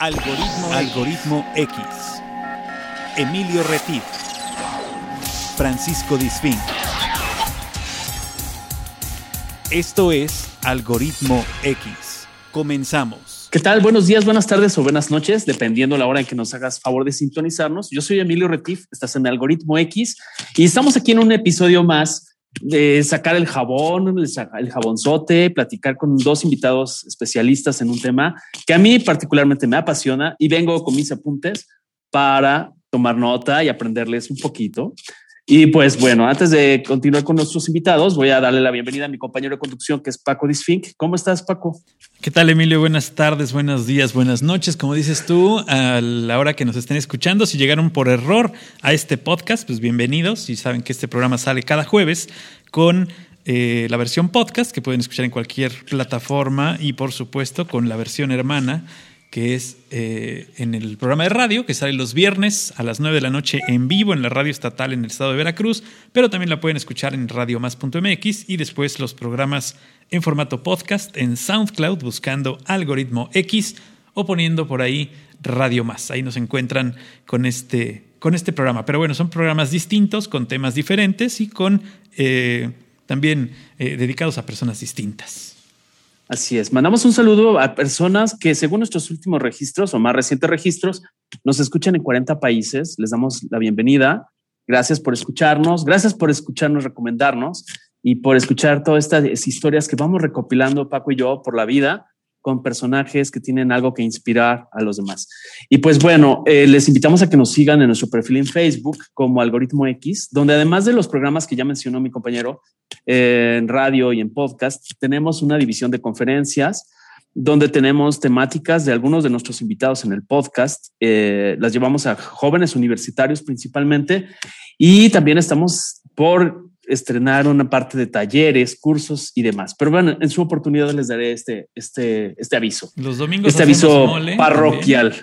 Algoritmo, Algoritmo X. Emilio Retif. Francisco Disfín. Esto es Algoritmo X. Comenzamos. ¿Qué tal? Buenos días, buenas tardes o buenas noches, dependiendo la hora en que nos hagas favor de sintonizarnos. Yo soy Emilio Retif, estás en Algoritmo X y estamos aquí en un episodio más de sacar el jabón, el jabonzote, platicar con dos invitados especialistas en un tema que a mí particularmente me apasiona y vengo con mis apuntes para tomar nota y aprenderles un poquito. Y pues bueno, antes de continuar con nuestros invitados, voy a darle la bienvenida a mi compañero de conducción, que es Paco Disfink. ¿Cómo estás, Paco? ¿Qué tal, Emilio? Buenas tardes, buenos días, buenas noches. Como dices tú, a la hora que nos estén escuchando, si llegaron por error a este podcast, pues bienvenidos. Y saben que este programa sale cada jueves con eh, la versión podcast, que pueden escuchar en cualquier plataforma, y por supuesto con la versión hermana que es eh, en el programa de radio, que sale los viernes a las 9 de la noche en vivo en la radio estatal en el estado de Veracruz, pero también la pueden escuchar en radiomás.mx y después los programas en formato podcast en SoundCloud buscando algoritmo X o poniendo por ahí Radio Más. Ahí nos encuentran con este, con este programa. Pero bueno, son programas distintos, con temas diferentes y con eh, también eh, dedicados a personas distintas. Así es. Mandamos un saludo a personas que, según nuestros últimos registros o más recientes registros, nos escuchan en 40 países. Les damos la bienvenida. Gracias por escucharnos. Gracias por escucharnos, recomendarnos y por escuchar todas estas historias que vamos recopilando Paco y yo por la vida con personajes que tienen algo que inspirar a los demás. Y pues bueno, eh, les invitamos a que nos sigan en nuestro perfil en Facebook como Algoritmo X, donde además de los programas que ya mencionó mi compañero eh, en radio y en podcast, tenemos una división de conferencias donde tenemos temáticas de algunos de nuestros invitados en el podcast. Eh, las llevamos a jóvenes universitarios principalmente y también estamos por estrenar una parte de talleres, cursos y demás. Pero bueno, en su oportunidad les daré este, este, este aviso. Los domingos. Este aviso parroquial.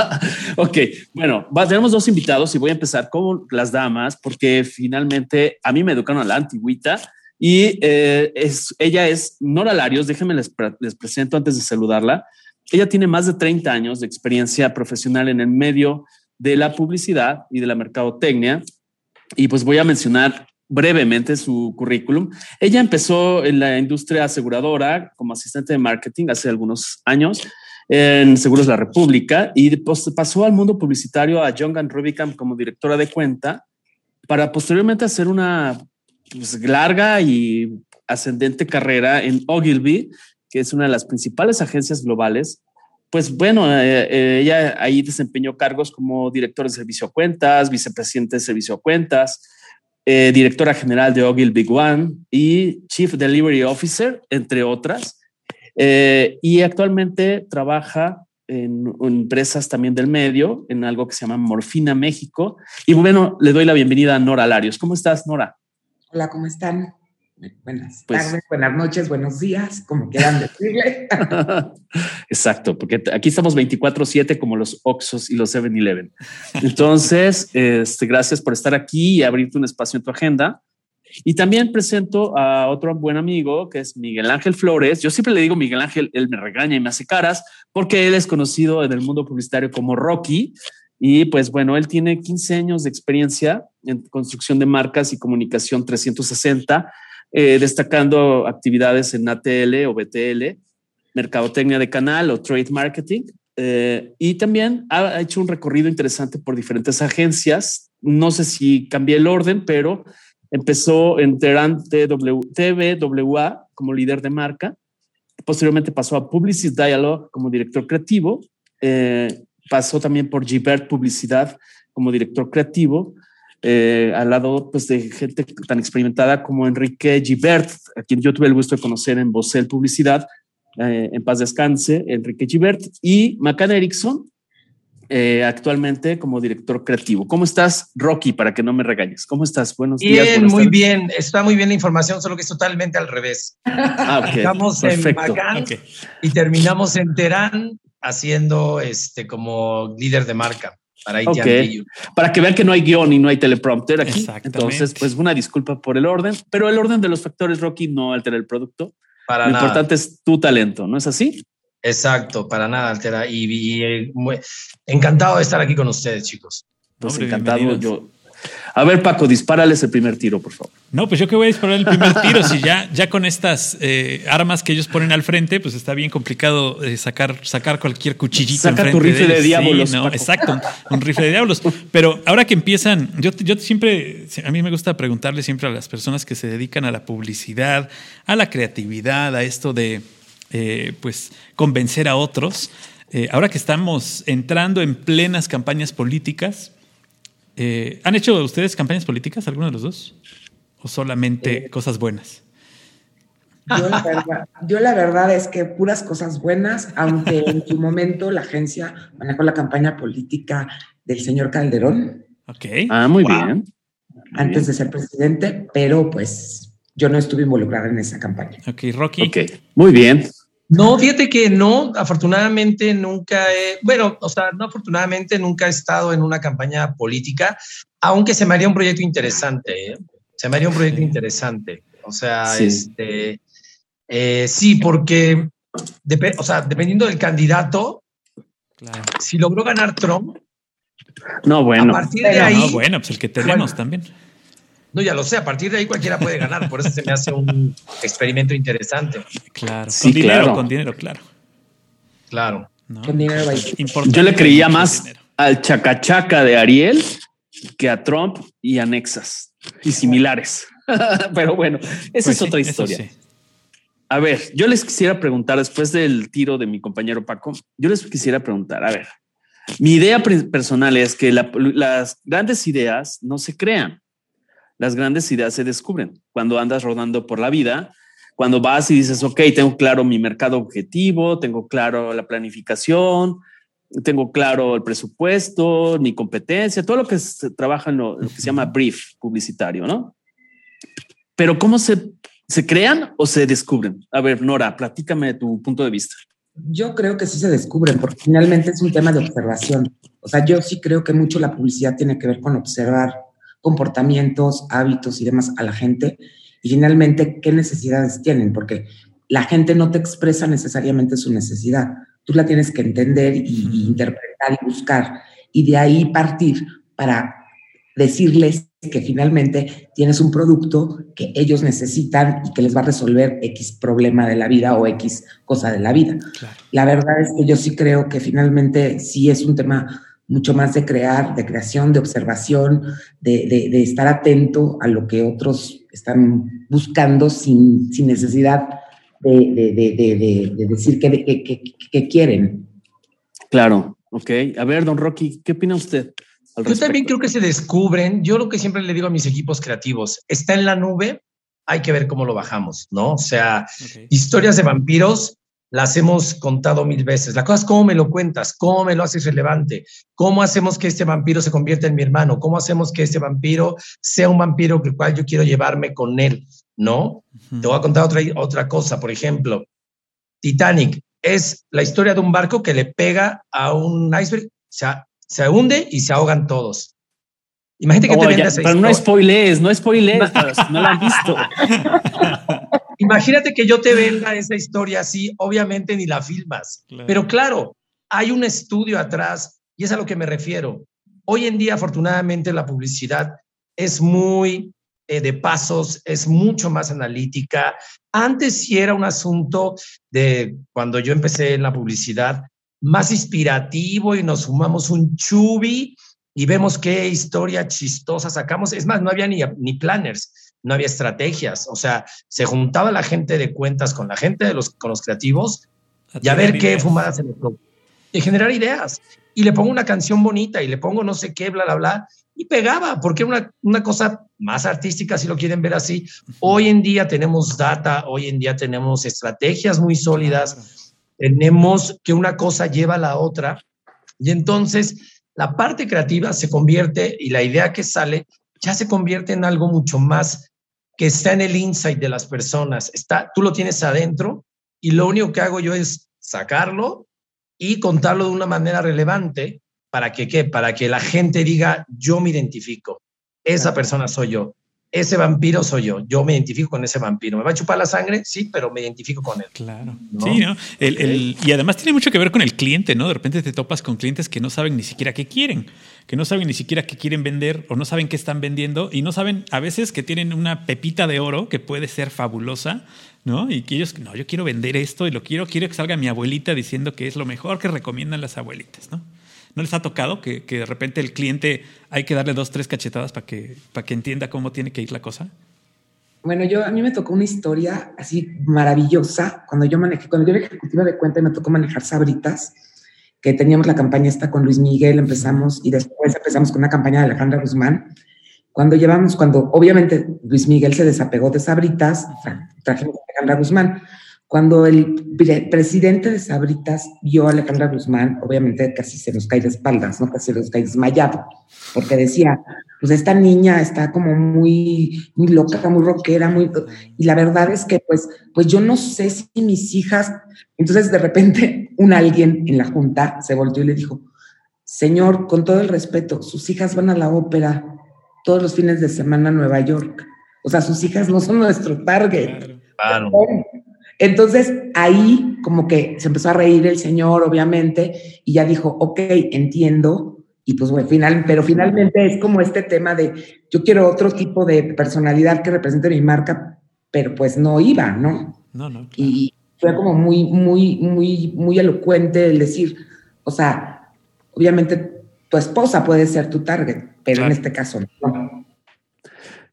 ok, bueno, tenemos dos invitados y voy a empezar con las damas porque finalmente a mí me educaron a la antigüita y eh, es, ella es Nora Larios. Déjenme les, les presento antes de saludarla. Ella tiene más de 30 años de experiencia profesional en el medio de la publicidad y de la mercadotecnia. Y pues voy a mencionar brevemente su currículum. Ella empezó en la industria aseguradora como asistente de marketing hace algunos años en Seguros La República y pasó al mundo publicitario a Young Rubicam como directora de cuenta para posteriormente hacer una pues, larga y ascendente carrera en Ogilvy, que es una de las principales agencias globales. Pues bueno, eh, eh, ella ahí desempeñó cargos como director de servicio a cuentas, vicepresidente de servicio a cuentas, eh, directora general de Ogilvy One y Chief Delivery Officer, entre otras. Eh, y actualmente trabaja en, empresas también del medio, en algo que se llama Morfina México. Y bueno, le doy la bienvenida a Nora Larios. ¿Cómo estás, Nora? Hola, ¿cómo están? Buenas pues tardes, buenas noches, buenos días, como quieran decirle. Exacto, porque aquí estamos 24/7 como los Oxos y los 7-Eleven. Entonces, este, gracias por estar aquí y abrirte un espacio en tu agenda. Y también presento a otro buen amigo que es Miguel Ángel Flores. Yo siempre le digo Miguel Ángel, él me regaña y me hace caras porque él es conocido en el mundo publicitario como Rocky. Y pues bueno, él tiene 15 años de experiencia en construcción de marcas y comunicación 360 eh, destacando actividades en ATL o BTL, mercadotecnia de canal o trade marketing. Eh, y también ha hecho un recorrido interesante por diferentes agencias. No sé si cambié el orden, pero empezó en Terán TWA como líder de marca. Posteriormente pasó a Publicis Dialogue como director creativo. Eh, pasó también por Gibert Publicidad como director creativo eh, al lado pues, de gente tan experimentada como Enrique Gibert, a quien yo tuve el gusto de conocer en Bosel Publicidad, eh, en paz descanse, Enrique Gibert, y Macan Erickson, eh, actualmente como director creativo. ¿Cómo estás, Rocky, para que no me regañes? ¿Cómo estás? Buenos días. Bien, muy bien. Está muy bien la información, solo que es totalmente al revés. Ah, Estamos en Macan y terminamos en Terán haciendo este como líder de marca para, para que vean que no hay guion y no hay teleprompter aquí. Entonces, pues una disculpa por el orden, pero el orden de los factores Rocky no altera el producto. Para Lo importante es tu talento, ¿no es así? Exacto, para nada altera. Y, eh, encantado de estar aquí con ustedes, chicos. Pues encantado yo. A ver, Paco, dispárales el primer tiro, por favor. No, pues yo que voy a disparar el primer tiro. si ya, ya con estas eh, armas que ellos ponen al frente, pues está bien complicado eh, sacar, sacar cualquier cuchillito. Saca tu rifle de, diablos. exacto, un, rifle de diablos. Pero ahora que empiezan, yo, yo siempre, a mí me gusta preguntarle siempre a las personas que se dedican a la publicidad, a la creatividad, a esto de, eh, pues, convencer a otros. ahora que estamos entrando en plenas campañas políticas, eh, ¿Han hecho ustedes campañas políticas, alguno de los dos? ¿O solamente eh, cosas buenas? Yo la, verdad, es que puras cosas buenas, aunque en su momento la agencia manejó la campaña política del señor Calderón. Ok. Ah, muy bien. Antes de ser presidente, pero pues yo no estuve involucrada en esa campaña. Ok, Rocky. Ok, muy bien. No, fíjate que no, afortunadamente nunca he, bueno, o sea, no afortunadamente nunca he estado en una campaña política, aunque se me haría un proyecto interesante, ¿eh? se me haría un proyecto interesante. O sea, este, eh, sí, porque, o sea, dependiendo del candidato, si logró ganar Trump, no, bueno. A partir de ahí, no, bueno, pues el que tenemos también. No, ya lo sé, a partir de ahí cualquiera puede ganar, por eso se me hace un experimento interesante. Claro, con dinero, con dinero, claro. Claro. Yo le creía más al chacachaca de Ariel que a Trump y a Nexas y similares. Pero bueno, esa es pues otra historia. A ver, yo les quisiera preguntar, después del tiro de mi compañero Paco, yo les quisiera preguntar, a ver, mi idea personal es que las grandes ideas no se crean, las grandes ideas se descubren cuando andas rodando por la vida, cuando vas y dices, ok, tengo claro mi mercado objetivo, tengo claro la planificación, tengo claro el presupuesto, mi competencia, todo lo que se trabaja en lo, que se llama brief publicitario, ¿no? Pero ¿cómo se, se crean o se descubren? A ver, Nora, platícame de tu punto de vista. Yo creo que sí se descubren, porque finalmente es un tema de observación. O sea, yo sí creo que mucho la publicidad tiene que ver con observar comportamientos, hábitos y demás a la gente. Y finalmente qué necesidades tienen, porque la gente no te expresa necesariamente su necesidad, tú la tienes que entender y, interpretar y buscar. Y de ahí partir para decirles que finalmente tienes un producto que ellos necesitan y que les va a resolver X problema de la vida o X cosa de la vida. La verdad es que yo sí creo que finalmente sí es un tema mucho más de crear, de creación, de observación, de, estar atento a lo que otros están buscando sin, sin necesidad de, decir qué quieren. Claro, ok. A ver, don Rocky, ¿qué opina usted? Yo también creo que se descubren, yo lo que siempre le digo a mis equipos creativos, está en la nube, hay que ver cómo lo bajamos, ¿no? O sea, historias de vampiros las hemos contado mil veces. La cosa es cómo me lo cuentas, cómo me lo haces relevante, cómo hacemos que este vampiro se convierta en mi hermano, cómo hacemos que este vampiro sea un vampiro que cual yo quiero llevarme con él, ¿no? Te voy a contar otra, otra cosa, por ejemplo, Titanic es la historia de un barco que le pega a un iceberg, se, se hunde y se ahogan todos. Imagínate que te venda esa Pero no spoilees, no spoilees, no la han visto. Imagínate que yo te venda esa historia así, obviamente ni la filmas, pero claro, hay un estudio atrás y es a lo que me refiero. Hoy en día, afortunadamente, la publicidad es muy eh, de pasos, es mucho más analítica. Antes sí era un asunto de cuando yo empecé en la publicidad, más inspirativo y nos fumamos un chubi y vemos qué historia chistosa sacamos. Es más, no había ni, ni planners no había estrategias. O sea, se juntaba la gente de cuentas con la gente de los, con los creativos y a ver qué fumadas se le Y generar ideas. Y le pongo una canción bonita y le pongo no sé qué, bla, bla, bla. Y pegaba, porque una, una cosa más artística, si lo quieren ver así. Hoy en día tenemos data, hoy en día tenemos estrategias muy sólidas, tenemos que una cosa lleva a la otra. Y entonces la parte creativa se convierte y la idea que sale ya se convierte en algo mucho más que está en el insight de las personas. Está, tú lo tienes adentro y lo único que hago yo es sacarlo y contarlo de una manera relevante para que ¿qué? Para que la gente diga, yo me identifico, esa persona soy yo. ese vampiro soy yo. Yo me identifico con ese vampiro. ¿Me va a chupar la sangre? Sí, pero me identifico con él. Claro. Sí, ¿no? y además tiene mucho que ver con el cliente, ¿no? De repente te topas con clientes que no saben ni siquiera qué quieren, que no saben ni siquiera qué quieren vender o no saben qué están vendiendo y no saben a veces que tienen una pepita de oro que puede ser fabulosa, ¿no? Y que ellos, no, yo quiero vender esto y lo quiero, quiero que salga mi abuelita diciendo que es lo mejor que recomiendan las abuelitas, ¿no? ¿No les ha tocado que, de repente el cliente hay que darle dos, tres cachetadas para que, para que entienda cómo tiene que ir la cosa? Bueno, yo a mí me tocó una historia así maravillosa cuando yo manejé, cuando yo era ejecutiva de cuenta y me tocó manejar Sabritas, que teníamos la campaña esta con Luis Miguel, empezamos y después empezamos con una campaña de Alejandra Guzmán. Cuando llevamos, cuando obviamente Luis Miguel se desapegó de Sabritas, trajimos a Alejandra Guzmán. Cuando el presidente de Sabritas vio a Alejandra Guzmán, obviamente casi se nos cae de espaldas, ¿no? Casi se nos cae desmayado, porque decía, pues esta niña está como muy, muy loca, muy rockera, muy... Y la verdad es que, pues, pues yo no sé si mis hijas... Entonces, de repente, un alguien en la junta se volvió y le dijo, señor, con todo el respeto, sus hijas van a la ópera todos los fines de semana a Nueva York. O sea, sus hijas no son nuestro target. Claro. Entonces ahí como que se empezó a reír el señor, obviamente, y ya dijo, ok, entiendo. Y pues bueno, final, pero finalmente es como este tema de yo quiero otro tipo de personalidad que represente mi marca, pero pues no iba, ¿no? No, no. Y fue como muy, muy, muy, muy elocuente el decir, o sea, obviamente tu esposa puede ser tu target, pero en este caso no.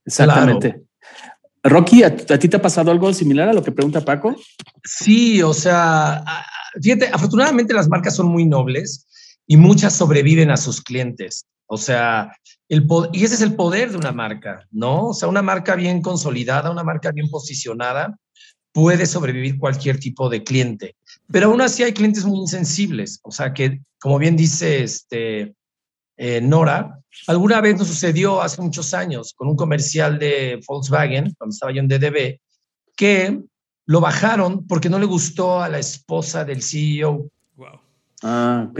Exactamente. Rocky, ¿a, ti te ha pasado algo similar a lo que pregunta Paco? Sí, o sea, fíjate, afortunadamente las marcas son muy nobles y muchas sobreviven a sus clientes. O sea, el y ese es el poder de una marca, ¿no? O sea, una marca bien consolidada, una marca bien posicionada, puede sobrevivir cualquier tipo de cliente. Pero aún así hay clientes muy insensibles. O sea, que, como bien dice este, eh, Nora, alguna vez nos sucedió hace muchos años con un comercial de Volkswagen, cuando estaba yo en DDB, que lo bajaron porque no le gustó a la esposa del CEO. Wow. Ah, ok.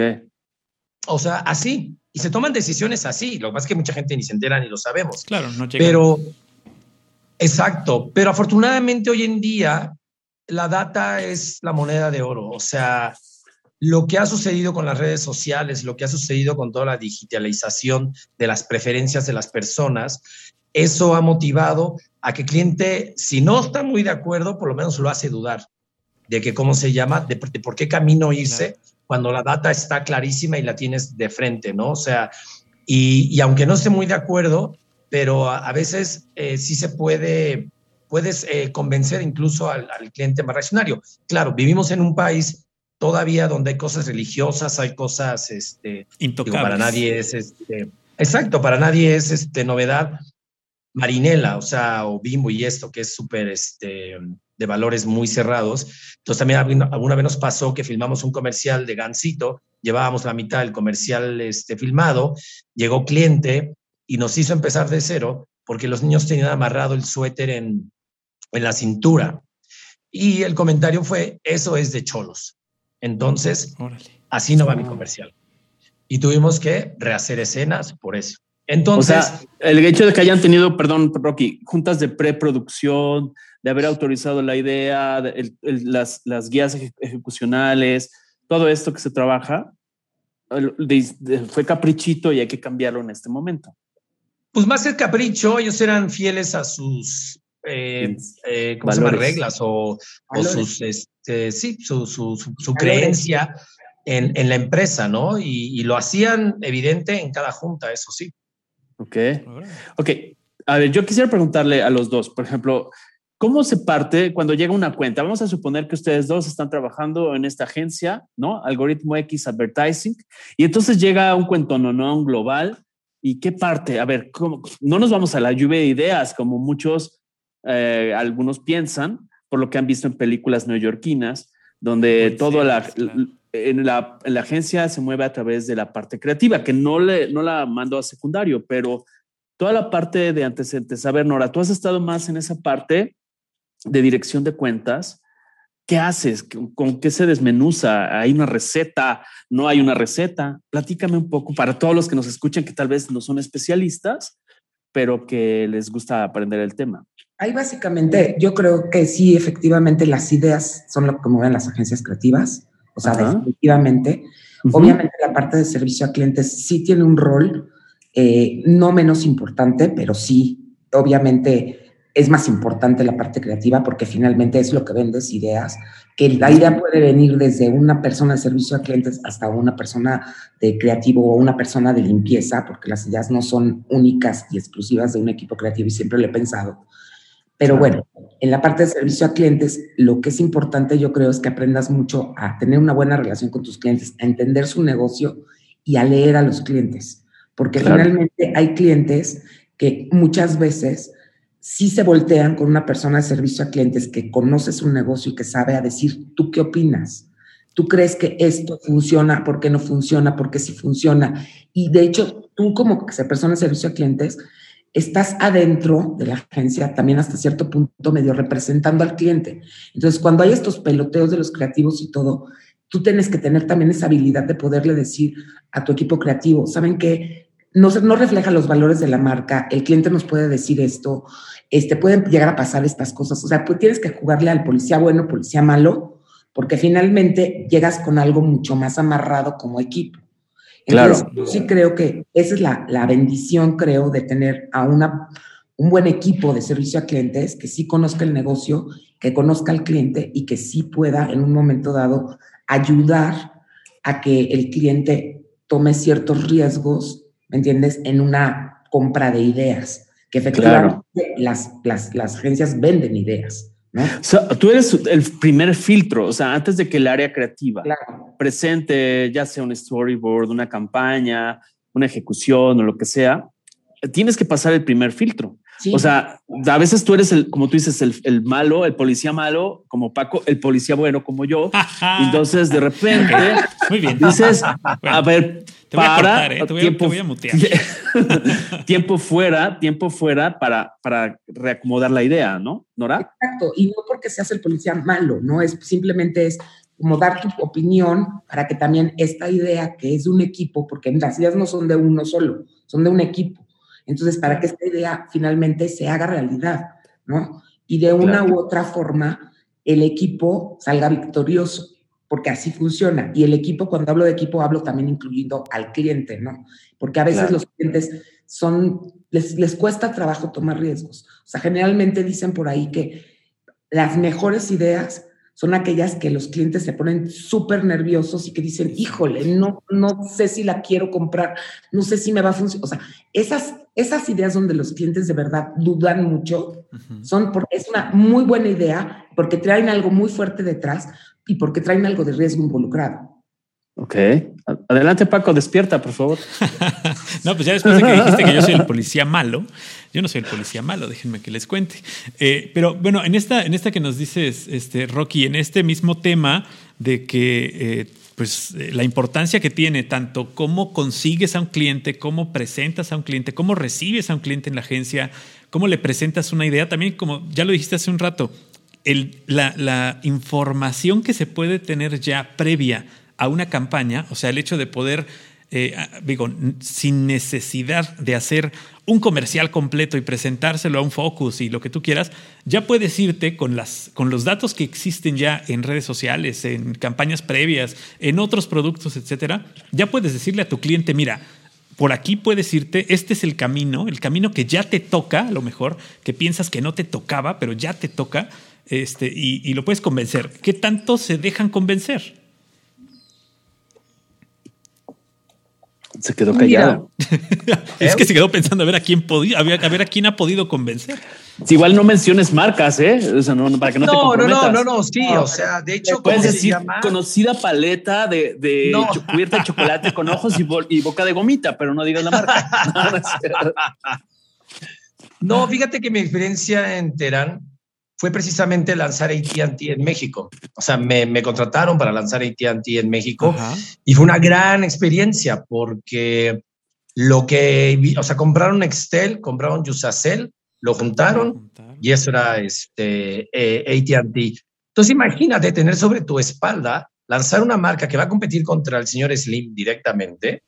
O sea, así. Y se toman decisiones así. Lo que pasa es que mucha gente ni se entera ni lo sabemos. Claro, no llega. Pero, exacto. Pero afortunadamente hoy en día la data es la moneda de oro. O sea, lo que ha sucedido con las redes sociales, lo que ha sucedido con toda la digitalización de las preferencias de las personas, eso ha motivado a que el cliente, si no está muy de acuerdo, por lo menos lo hace dudar de que cómo se llama, de, por qué camino irse cuando la data está clarísima y la tienes de frente, ¿no? O sea, y, aunque no esté muy de acuerdo, pero a, veces eh, sí se puede, puedes eh, convencer incluso al, al cliente más reaccionario. Claro, vivimos en un país todavía donde hay cosas religiosas, hay cosas, este, para nadie es, este, exacto, para nadie es, este, novedad. Marinela, o sea, o Bimbo y esto, que es súper, este, de valores muy cerrados. Entonces también alguna vez nos pasó que filmamos un comercial de Gansito, llevábamos la mitad del comercial este, filmado, llegó cliente y nos hizo empezar de cero porque los niños tenían amarrado el suéter en, en la cintura. Y el comentario fue, eso es de cholos. Entonces, así no va mi comercial. Y tuvimos que rehacer escenas por eso. Entonces, o sea, el hecho de que hayan tenido, perdón, Rocky, juntas de preproducción, de haber autorizado la idea, las, las, guías ejecucionales, todo esto que se trabaja, fue caprichito y hay que cambiarlo en este momento. Pues más que capricho, ellos eran fieles a sus eh, eh, ¿cómo se llama? reglas o, sus, este, sí, su, su, su, creencia en, en, la empresa, ¿no? Y, lo hacían evidente en cada junta, eso sí. Ok. Ok. A ver, yo quisiera preguntarle a los dos, por ejemplo, ¿cómo se parte cuando llega una cuenta? Vamos a suponer que ustedes dos están trabajando en esta agencia, ¿no? Algoritmo X Advertising, y entonces llega un cuento no global. ¿Y qué parte? A ver, ¿cómo? no nos vamos a la lluvia de ideas como muchos eh, algunos piensan, por lo que han visto en películas neoyorquinas, donde todo la, en la, la, agencia se mueve a través de la parte creativa, que no, le, no la mando a secundario, pero toda la parte de antecedentes. A ver, Nora, tú has estado más en esa parte de dirección de cuentas. ¿Qué haces? ¿Con qué se desmenuza? ¿Hay una receta? ¿No hay una receta? Platícame un poco para todos los que nos escuchan que tal vez no son especialistas pero que les gusta aprender el tema. Ahí básicamente yo creo que sí, efectivamente las ideas son lo que mueven las agencias creativas, o sea, definitivamente. Obviamente la parte de servicio a clientes sí tiene un rol eh, no menos importante, pero sí, obviamente es más importante la parte creativa porque finalmente es lo que vendes ideas, que la idea puede venir desde una persona de servicio a clientes hasta una persona de creativo o una persona de limpieza, porque las ideas no son únicas y exclusivas de un equipo creativo y siempre lo he pensado. Pero bueno, en la parte de servicio a clientes, lo que es importante yo creo es que aprendas mucho a tener una buena relación con tus clientes, a entender su negocio y a leer a los clientes, porque finalmente hay clientes que muchas veces sí se voltean con una persona de servicio a clientes que conoce su negocio y que sabe a decir, ¿tú qué opinas? ¿Tú crees que esto funciona? ¿Por qué no funciona? ¿Por qué sí funciona? Y de hecho, tú como persona de servicio a clientes, estás adentro de la agencia también hasta cierto punto medio representando al cliente. Entonces, cuando hay estos peloteos de los creativos y todo, tú tienes que tener también esa habilidad de poderle decir a tu equipo creativo, ¿saben que no, no refleja los valores de la marca, el cliente nos puede decir esto, este, pueden llegar a pasar estas cosas. O sea, pues tienes que jugarle al policía bueno, policía malo, porque finalmente llegas con algo mucho más amarrado como equipo claro. Yo sí creo que esa es la, la, bendición, creo, de tener a una, un buen equipo de servicio a clientes que sí conozca el negocio, que conozca al cliente y que sí pueda en un momento dado ayudar a que el cliente tome ciertos riesgos, ¿me entiendes?, en una compra de ideas, que efectivamente las, las, las agencias venden ideas tú eres el primer filtro, o sea, antes de que el área creativa presente, ya sea un storyboard, una campaña, una ejecución o lo que sea, tienes que pasar el primer filtro. O sea, a veces tú eres el, como tú dices, el, malo, el policía malo, como Paco, el policía bueno, como yo. Entonces, de repente, Muy bien. dices, a ver, te voy para, a ¿eh? te, voy tiempo, a mutear. tiempo fuera, tiempo fuera para, para reacomodar la idea, ¿no, Nora? Exacto, y no porque seas el policía malo, no es simplemente es como dar tu opinión para que también esta idea que es de un equipo, porque las ideas no son de uno solo, son de un equipo. Entonces, para que esta idea finalmente se haga realidad, ¿no? Y de una u otra forma, el equipo salga victorioso porque así funciona. Y el equipo, cuando hablo de equipo, hablo también incluyendo al cliente, ¿no? Porque a veces los clientes son, les, les cuesta trabajo tomar riesgos. O sea, generalmente dicen por ahí que las mejores ideas son aquellas que los clientes se ponen súper nerviosos y que dicen, híjole, no, no sé si la quiero comprar, no sé si me va a funcionar. O sea, esas, esas ideas donde los clientes de verdad dudan mucho, son porque es una muy buena idea, porque traen algo muy fuerte detrás, y porque traen algo de riesgo involucrado. Ok. Adelante, Paco, despierta, por favor. no, pues ya después de que dijiste que yo soy el policía malo, yo no soy el policía malo, déjenme que les cuente. Eh, pero bueno, en esta, en esta que nos dices, este, Rocky, en este mismo tema de que eh, pues eh, la importancia que tiene tanto cómo consigues a un cliente, cómo presentas a un cliente, cómo recibes a un cliente en la agencia, cómo le presentas una idea, también como ya lo dijiste hace un rato, la, información que se puede tener ya previa a una campaña, o sea, el hecho de poder, eh, digo, sin necesidad de hacer un comercial completo y presentárselo a un focus y lo que tú quieras, ya puedes irte con, las, con los datos que existen ya en redes sociales, en campañas previas, en otros productos, etcétera. Ya puedes decirle a tu cliente, mira, por aquí puedes irte, este es el camino, el camino que ya te toca, a lo mejor, que piensas que no te tocaba, pero ya te toca, este, y, lo puedes convencer. ¿Qué tanto se dejan convencer? Se quedó callado. es que se quedó pensando a ver a quién podía, a ver, a quién ha podido convencer. Si igual no menciones marcas, ¿eh? O sea, no, para que no, te comprometas. No, no, no, no, sí, o sea, de hecho, puedes decir conocida paleta de, de cubierta de chocolate con ojos y, y, boca de gomita, pero no digas la marca. no, fíjate que mi experiencia en Terán fue precisamente lanzar ATT en México. O sea, me, contrataron para lanzar ATT en México y fue una gran experiencia porque lo que, o sea, compraron Excel, compraron Usacell, lo juntaron y eso era este, eh, ATT. Entonces, imagínate tener sobre tu espalda, lanzar una marca que va a competir contra el señor Slim directamente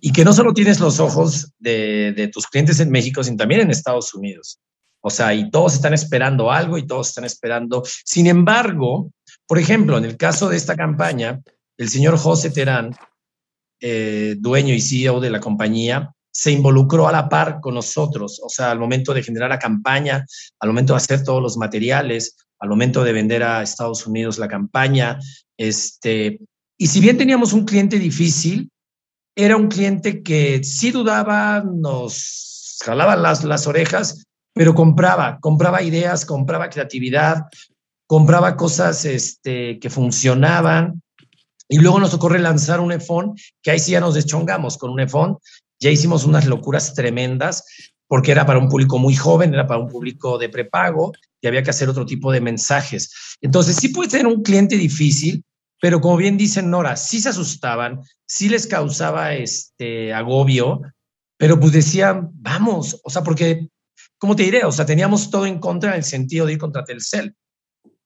Y que no solo tienes los ojos de, de, tus clientes en México, sino también en Estados Unidos. O sea, y todos están esperando algo y todos están esperando. Sin embargo, por ejemplo, en el caso de esta campaña, el señor José Terán, eh, dueño y CEO de la compañía, se involucró a la par con nosotros, o sea, al momento de generar la campaña, al momento de hacer todos los materiales, al momento de vender a Estados Unidos la campaña, este, y si bien teníamos un cliente difícil, era un cliente que sí dudaba, nos jalaba las, las orejas, pero compraba, compraba ideas, compraba creatividad, compraba cosas este, que funcionaban. Y luego nos ocurre lanzar un iPhone, que ahí sí ya nos deschongamos con un iPhone. Ya hicimos unas locuras tremendas, porque era para un público muy joven, era para un público de prepago, y había que hacer otro tipo de mensajes. Entonces, sí puede ser un cliente difícil, pero como bien dicen Nora, sí se asustaban, sí les causaba este agobio, pero pues decían, vamos, o sea, porque, ¿cómo te diré? O sea, teníamos todo en contra en el sentido de ir contra Telcel.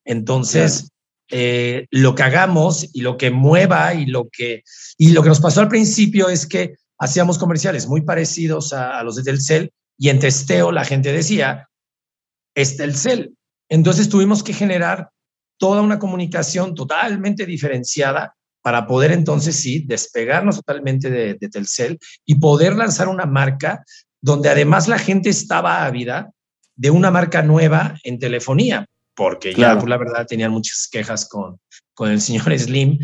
Entonces, eh, lo que hagamos y lo que mueva y lo que, y lo que nos pasó al principio es que hacíamos comerciales muy parecidos a, a los de Telcel y en testeo la gente decía, es Telcel. Entonces tuvimos que generar toda una comunicación totalmente diferenciada para poder entonces sí despegarnos totalmente de, Telcel y poder lanzar una marca donde además la gente estaba ávida de una marca nueva en telefonía, porque ya por la verdad tenían muchas quejas con, con el señor Slim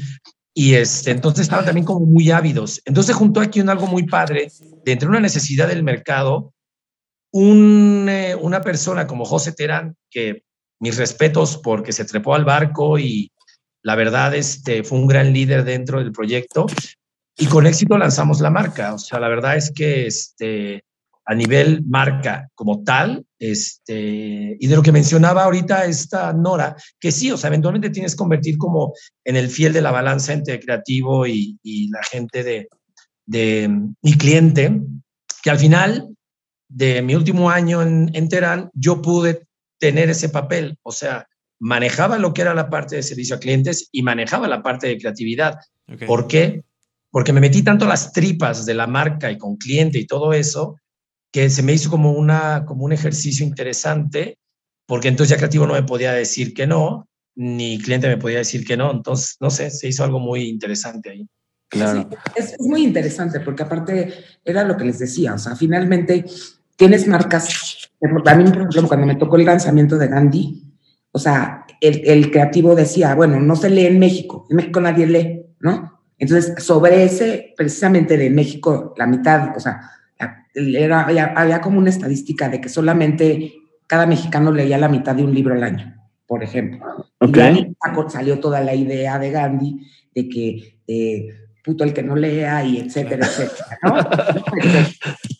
y este, entonces estaban también como muy ávidos. Entonces juntó aquí un algo muy padre de entre una necesidad del mercado, un, eh, una persona como José Terán, que mis respetos porque se trepó al barco y la verdad este, fue un gran líder dentro del proyecto y con éxito lanzamos la marca. O sea, la verdad es que este, a nivel marca como tal, este, y de lo que mencionaba ahorita esta Nora, que sí, o sea, eventualmente tienes que convertir como en el fiel de la balanza entre creativo y, la gente de, de mi cliente, que al final de mi último año en, en Terán, yo pude tener ese papel, o sea, manejaba lo que era la parte de servicio a clientes y manejaba la parte de creatividad. ¿Por qué? Porque me metí tanto las tripas de la marca y con cliente y todo eso, que se me hizo como, una, como un ejercicio interesante, porque entonces ya creativo no me podía decir que no, ni cliente me podía decir que no, entonces, no sé, se hizo algo muy interesante ahí. Claro. es, es, muy interesante porque aparte era lo que les decía, o sea, finalmente tienes marcas, a mí, por ejemplo, cuando me tocó el lanzamiento de Gandhi, o sea, el, el, creativo decía, bueno, no se lee en México, en México nadie lee, ¿no? Entonces, sobre ese, precisamente de México, la mitad, o sea, era, había, como una estadística de que solamente cada mexicano leía la mitad de un libro al año, por ejemplo. Okay. Y salió toda la idea de Gandhi de que puto el que no lea y etcétera, etcétera, ¿no?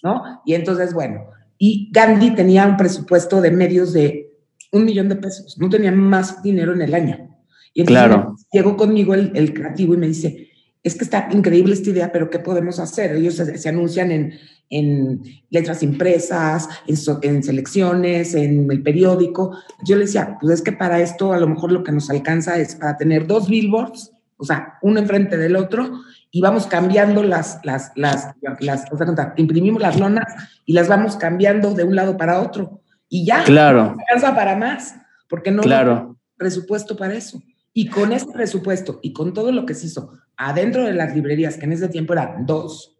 ¿no? Y entonces, bueno, y Gandhi tenía un presupuesto de medios de un millón de pesos, no tenía más dinero en el año. Y entonces claro. llegó conmigo el, el, creativo y me dice, es que está increíble esta idea, pero ¿qué podemos hacer? Ellos se, se anuncian en, en, letras impresas, en, en, selecciones, en el periódico. Yo le decía, pues es que para esto a lo mejor lo que nos alcanza es para tener dos billboards o sea, uno enfrente del otro, y vamos cambiando las, las, las, las o sea, imprimimos las lonas y las vamos cambiando de un lado para otro. Y ya, claro. no alcanza para más, porque no claro. presupuesto para eso. Y con ese presupuesto y con todo lo que se hizo adentro de las librerías, que en ese tiempo eran dos,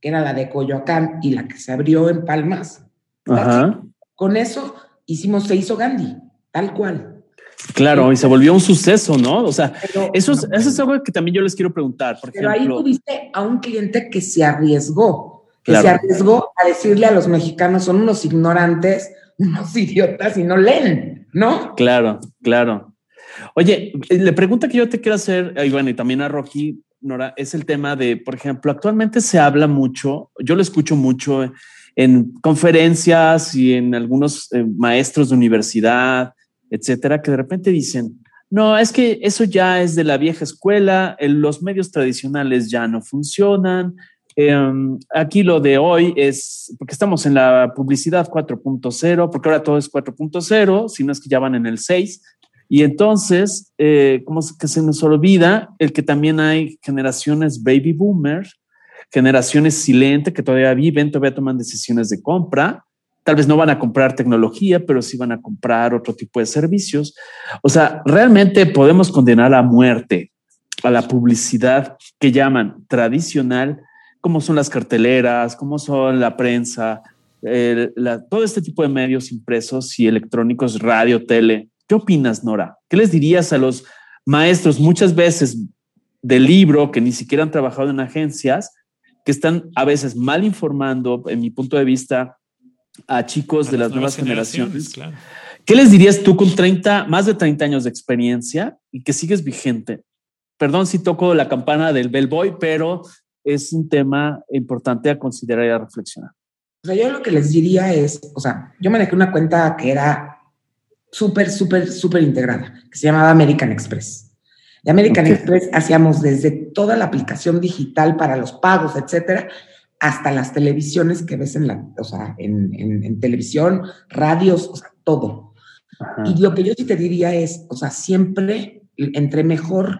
que era la de Coyoacán y la que se abrió en Palmas, con eso hicimos, se hizo Gandhi, tal cual. Claro, y se volvió un suceso, ¿no? O sea, eso, es, eso es algo que también yo les quiero preguntar. Por pero ahí tuviste a un cliente que se arriesgó, que se arriesgó a decirle a los mexicanos, son unos ignorantes, unos idiotas y no leen, ¿no? Claro, claro. Oye, la pregunta que yo te quiero hacer, bueno, y también a Rocky, Nora, es el tema de, por ejemplo, actualmente se habla mucho, yo lo escucho mucho en conferencias y en algunos eh, maestros de universidad, etcétera, que de repente dicen, no, es que eso ya es de la vieja escuela, los medios tradicionales ya no funcionan. Em, aquí lo de hoy es, porque estamos en la publicidad 4.0, porque ahora todo es 4.0, si no es que ya van en el 6. Y entonces, eh, como que se nos olvida el que también hay generaciones baby boomers generaciones silente que todavía viven, todavía toman decisiones de compra. Tal vez no van a comprar tecnología, pero sí van a comprar otro tipo de servicios. O sea, realmente podemos condenar a muerte a la publicidad que llaman tradicional, como son las carteleras, como son la prensa, todo este tipo de medios impresos y electrónicos, radio, tele. ¿Qué opinas, Nora? ¿Qué les dirías a los maestros muchas veces del libro que ni siquiera han trabajado en agencias, que están a veces mal informando, en mi punto de vista, a chicos de las, nuevas, generaciones? ¿Qué les dirías tú con 30, más de 30 años de experiencia y que sigues vigente? Perdón si toco la campana del Bellboy, pero es un tema importante a considerar y a reflexionar. O sea, yo lo que les diría es, o sea, yo manejé una cuenta que era súper, súper, súper integrada, que se llamaba American Express. De American Express hacíamos desde toda la aplicación digital para los pagos, etcétera, hasta las televisiones que ves en la, o sea, en, en, televisión, radios, o sea, todo. Y lo que yo sí te diría es, o sea, siempre entre mejor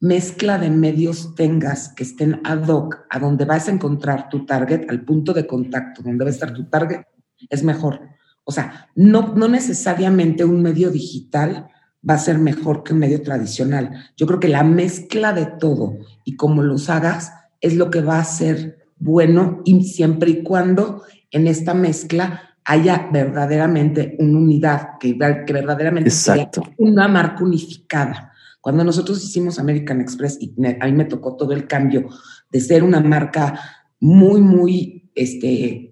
mezcla de medios tengas que estén ad hoc a donde vas a encontrar tu target, al punto de contacto donde va a estar tu target, es mejor. O sea, no, no necesariamente un medio digital va a ser mejor que un medio tradicional. Yo creo que la mezcla de todo y cómo los hagas es lo que va a ser bueno y siempre y cuando en esta mezcla haya verdaderamente una unidad, que, que verdaderamente sea una marca unificada. Cuando nosotros hicimos American Express, y a mí me tocó todo el cambio de ser una marca muy, muy este,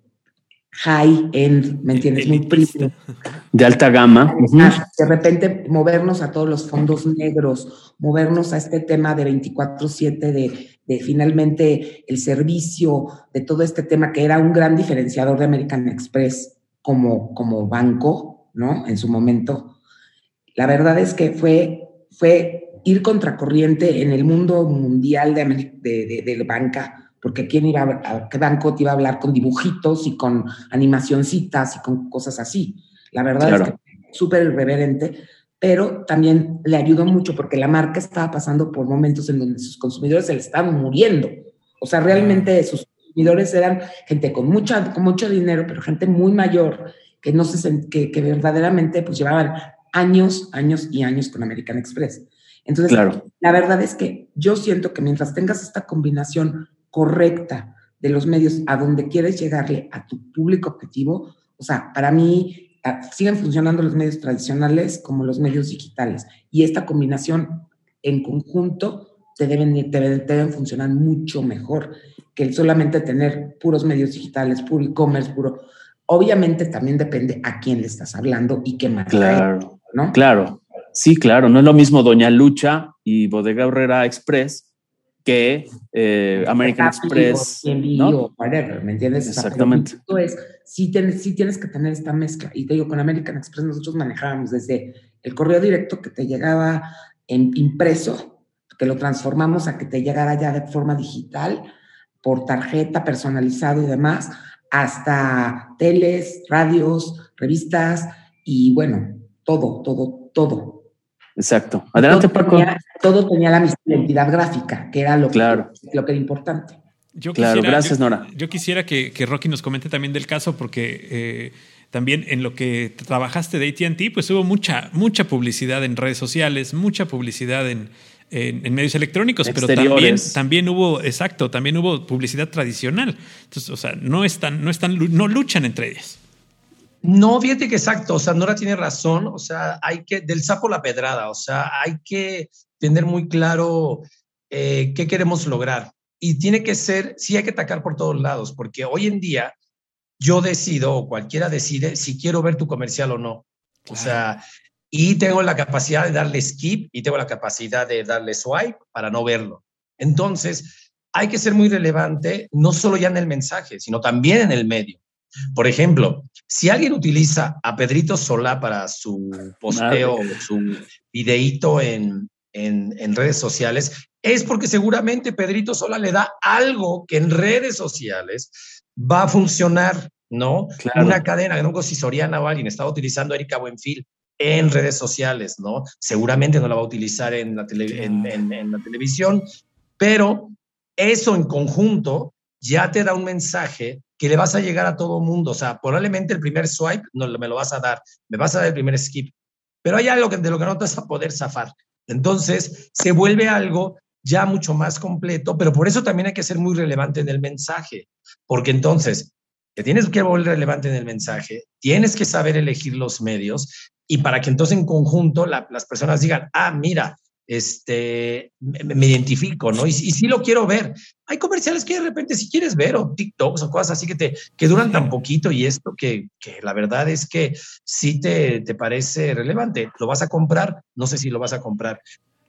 high end, ¿me entiendes? Muy premium. De alta gama. De repente movernos a todos los fondos negros, movernos a este tema de 24/7, de, de finalmente el servicio, de todo este tema que era un gran diferenciador de American Express como, como banco, ¿no? En su momento. La verdad es que fue, fue ir contracorriente en el mundo mundial de, de, banca, porque quién iba a, qué banco te iba a hablar con dibujitos y con animacioncitas y con cosas así. La verdad es que súper irreverente, pero también le ayudó mucho porque la marca estaba pasando por momentos en donde sus consumidores se le estaban muriendo. O sea, realmente sus consumidores eran gente con, mucha, con mucho dinero, pero gente muy mayor que no se que, que verdaderamente pues llevaban años, años y años con American Express. Entonces, la verdad es que yo siento que mientras tengas esta combinación correcta de los medios a donde quieres llegarle a tu público objetivo, o sea, para mí ah, siguen funcionando los medios tradicionales como los medios digitales y esta combinación en conjunto te deben, te deben, funcionar mucho mejor que solamente tener puros medios digitales, puro e-commerce, puro... Obviamente también depende a quién le estás hablando y qué más. Claro, ¿no? Claro. Sí, claro, no es lo mismo Doña Lucha y Bodega Herrera Express que eh, American Express. ¿no? ¿me entiendes? Exactamente. Entonces, sí tienes, sí tienes que tener esta mezcla. Y te digo, con American Express nosotros manejábamos desde el correo directo que te llegaba en impreso, que lo transformamos a que te llegara ya de forma digital, por tarjeta personalizado y demás, hasta teles, radios, revistas y bueno, todo, todo, todo. Exacto. Adelante, todo Paco. Tenía, todo tenía la misma identidad gráfica, que era lo, claro. que, lo que era importante. Yo claro, gracias, Nora. Yo quisiera que, que, Rocky nos comente también del caso, porque eh, también en lo que trabajaste de ATT, pues hubo mucha, mucha publicidad en redes sociales, mucha publicidad en, en, medios electrónicos, pero también, también hubo, exacto, también hubo publicidad tradicional. Entonces, o sea, no están, no están, no luchan entre ellas. No, fíjate que exacto, o sea, Nora tiene razón, o sea, hay que, del sapo la pedrada, o sea, hay que tener muy claro eh, qué queremos lograr. Y tiene que ser, sí hay que atacar por todos lados, porque hoy en día yo decido, o cualquiera decide, si quiero ver tu comercial o no. O sea, y tengo la capacidad de darle skip y tengo la capacidad de darle swipe para no verlo. Entonces, hay que ser muy relevante, no solo ya en el mensaje, sino también en el medio. Por ejemplo, si alguien utiliza a Pedrito Solá para su posteo, su videíto en, en, redes sociales, es porque seguramente Pedrito Sola le da algo que en redes sociales va a funcionar, ¿no? Una cadena, no si Soriana o alguien estaba utilizando a Erika Buenfil en redes sociales, ¿no? Seguramente no la va a utilizar en la, en la televisión, pero eso en conjunto ya te da un mensaje que le vas a llegar a todo mundo. O sea, probablemente el primer swipe no me lo vas a dar, me vas a dar el primer skip, pero hay algo de lo que no te a poder zafar. Entonces, se vuelve algo ya mucho más completo, pero por eso también hay que ser muy relevante en el mensaje, porque entonces te tienes que volver relevante en el mensaje, tienes que saber elegir los medios y para que entonces en conjunto las personas digan, ah, mira, este, me, identifico, ¿no? Y, y, sí lo quiero ver. Hay comerciales que de repente si quieres ver o TikToks o cosas así que te que duran tan poquito y esto que, que la verdad es que sí te, te parece relevante. ¿Lo vas a comprar? No sé si lo vas a comprar,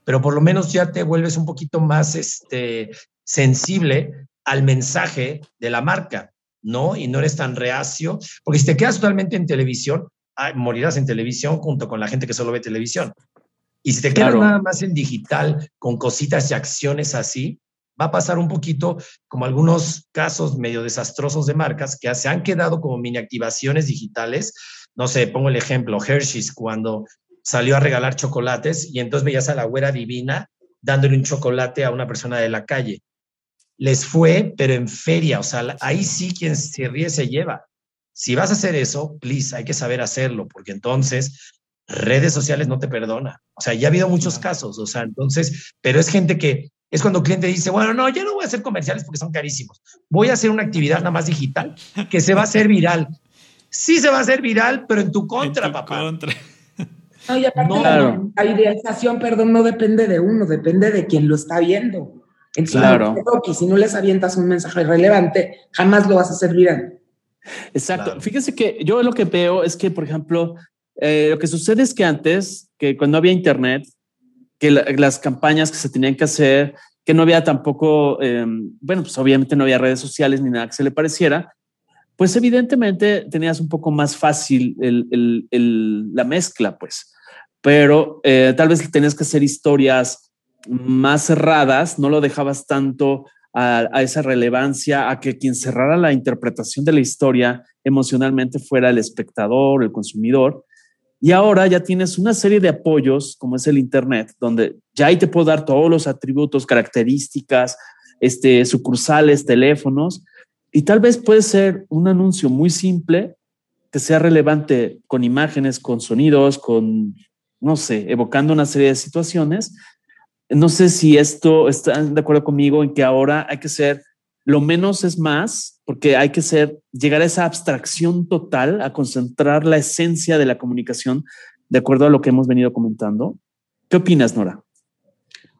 pero por lo menos ya te vuelves un poquito más este, sensible al mensaje de la marca, ¿no? Y no eres tan reacio, porque si te quedas totalmente en televisión, morirás en televisión junto con la gente que solo ve televisión. Y si te quedas nada más en digital con cositas y acciones así, va a pasar un poquito como algunos casos medio desastrosos de marcas que se han quedado como mini activaciones digitales. No sé, pongo el ejemplo, Hershey's cuando salió a regalar chocolates y entonces veías a la güera divina dándole un chocolate a una persona de la calle. Les fue, pero en feria, o sea, ahí sí quien se ríe se lleva. Si vas a hacer eso, please, hay que saber hacerlo, porque entonces redes sociales no te perdona. O sea, ya ha habido muchos casos, o sea, entonces, pero es gente que es cuando el cliente dice, bueno, no, yo no voy a hacer comerciales porque son carísimos. Voy a hacer una actividad nada más digital que se va a hacer viral. Sí se va a hacer viral, pero en tu contra, papá. Contra. No, y aparte la, idealización, perdón, no depende de uno, depende de quien lo está viendo. Entonces, claro. si no les avientas un mensaje relevante, jamás lo vas a hacer viral. Exacto. Fíjense que yo lo que veo es que, por ejemplo, eh, lo que sucede es que antes, que cuando había internet, que las campañas que se tenían que hacer, que no había tampoco, em, bueno, pues obviamente no había redes sociales ni nada que se le pareciera, pues evidentemente tenías un poco más fácil la mezcla, pues. Pero eh, tal vez tenías que hacer historias más cerradas, no lo dejabas tanto a, a, esa relevancia, a que quien cerrara la interpretación de la historia emocionalmente fuera el espectador, el consumidor, y ahora ya tienes una serie de apoyos, como es el Internet, donde ya ahí te puedo dar todos los atributos, características, este, sucursales, teléfonos, y tal vez puede ser un anuncio muy simple que sea relevante con imágenes, con sonidos, con, no sé, evocando una serie de situaciones. No sé si esto están de acuerdo conmigo en que ahora hay que ser lo menos es más, porque hay que ser, llegar a esa abstracción total, a concentrar la esencia de la comunicación de acuerdo a lo que hemos venido comentando. ¿Qué opinas, Nora?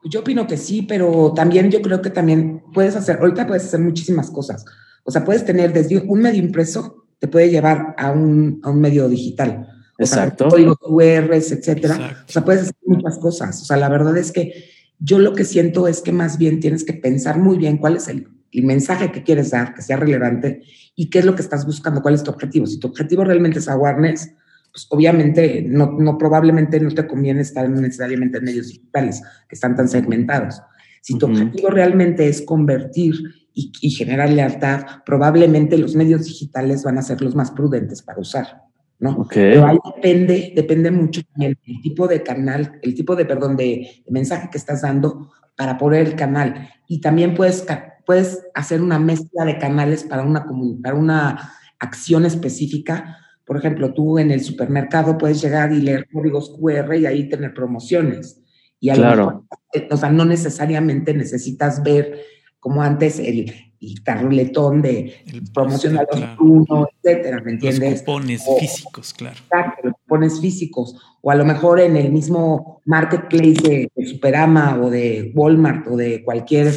Yo opino que sí, pero también yo creo que también puedes hacer, ahorita puedes hacer muchísimas cosas. O sea, puedes tener desde un medio impreso, te puede llevar a un, a un medio digital. Exacto. códigos QR, etcétera. O sea, puedes hacer muchas cosas. O sea, la verdad es que yo lo que siento es que más bien tienes que pensar muy bien cuál es el el mensaje que quieres dar, que sea relevante y qué es lo que estás buscando, cuál es tu objetivo. Si tu objetivo realmente es awareness, pues obviamente no, no probablemente no te conviene estar necesariamente en medios digitales que están tan segmentados. Si tu objetivo realmente es convertir y, y, generar lealtad, probablemente los medios digitales van a ser los más prudentes para usar, ¿no? Pero ahí depende, depende mucho también el tipo de canal, el tipo de, perdón, de, de mensaje que estás dando para poner el canal. Y también puedes puedes hacer una mezcla de canales para una, para una acción específica. Por ejemplo, tú en el supermercado puedes llegar y leer códigos QR y ahí tener promociones. Y claro. Eh, o sea, no necesariamente necesitas ver como antes el, el carruletón de promoción a los uno, etcétera, ¿me entiendes? Los cupones físicos, claro. Exacto, los cupones físicos. O a lo mejor en el mismo marketplace de Superama o de Walmart o de cualquier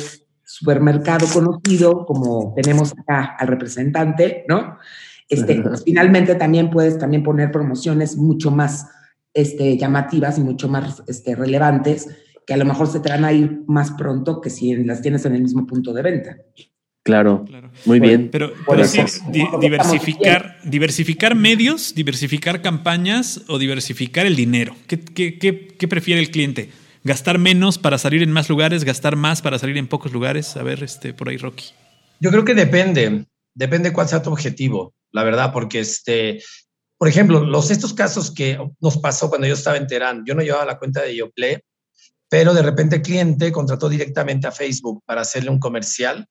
supermercado conocido, como tenemos acá al representante, ¿no? Este, pues, finalmente también puedes también poner promociones mucho más este, llamativas y mucho más este, relevantes, que a lo mejor se te van a ir más pronto que si las tienes en el mismo punto de venta. Claro, muy bien. Pero, pero sí, diversificar, diversificar medios, diversificar campañas o diversificar el dinero. ¿Qué, qué, qué, qué prefiere el cliente? Gastar menos para salir en más lugares, gastar más para salir en pocos lugares. A ver, este, por ahí, Rocky. Yo creo que depende, depende cuál sea tu objetivo, la verdad, porque este, por ejemplo, los estos casos que nos pasó cuando yo estaba en Terán, yo no llevaba la cuenta de Yoplay, pero de repente el cliente contrató directamente a Facebook para hacerle un comercial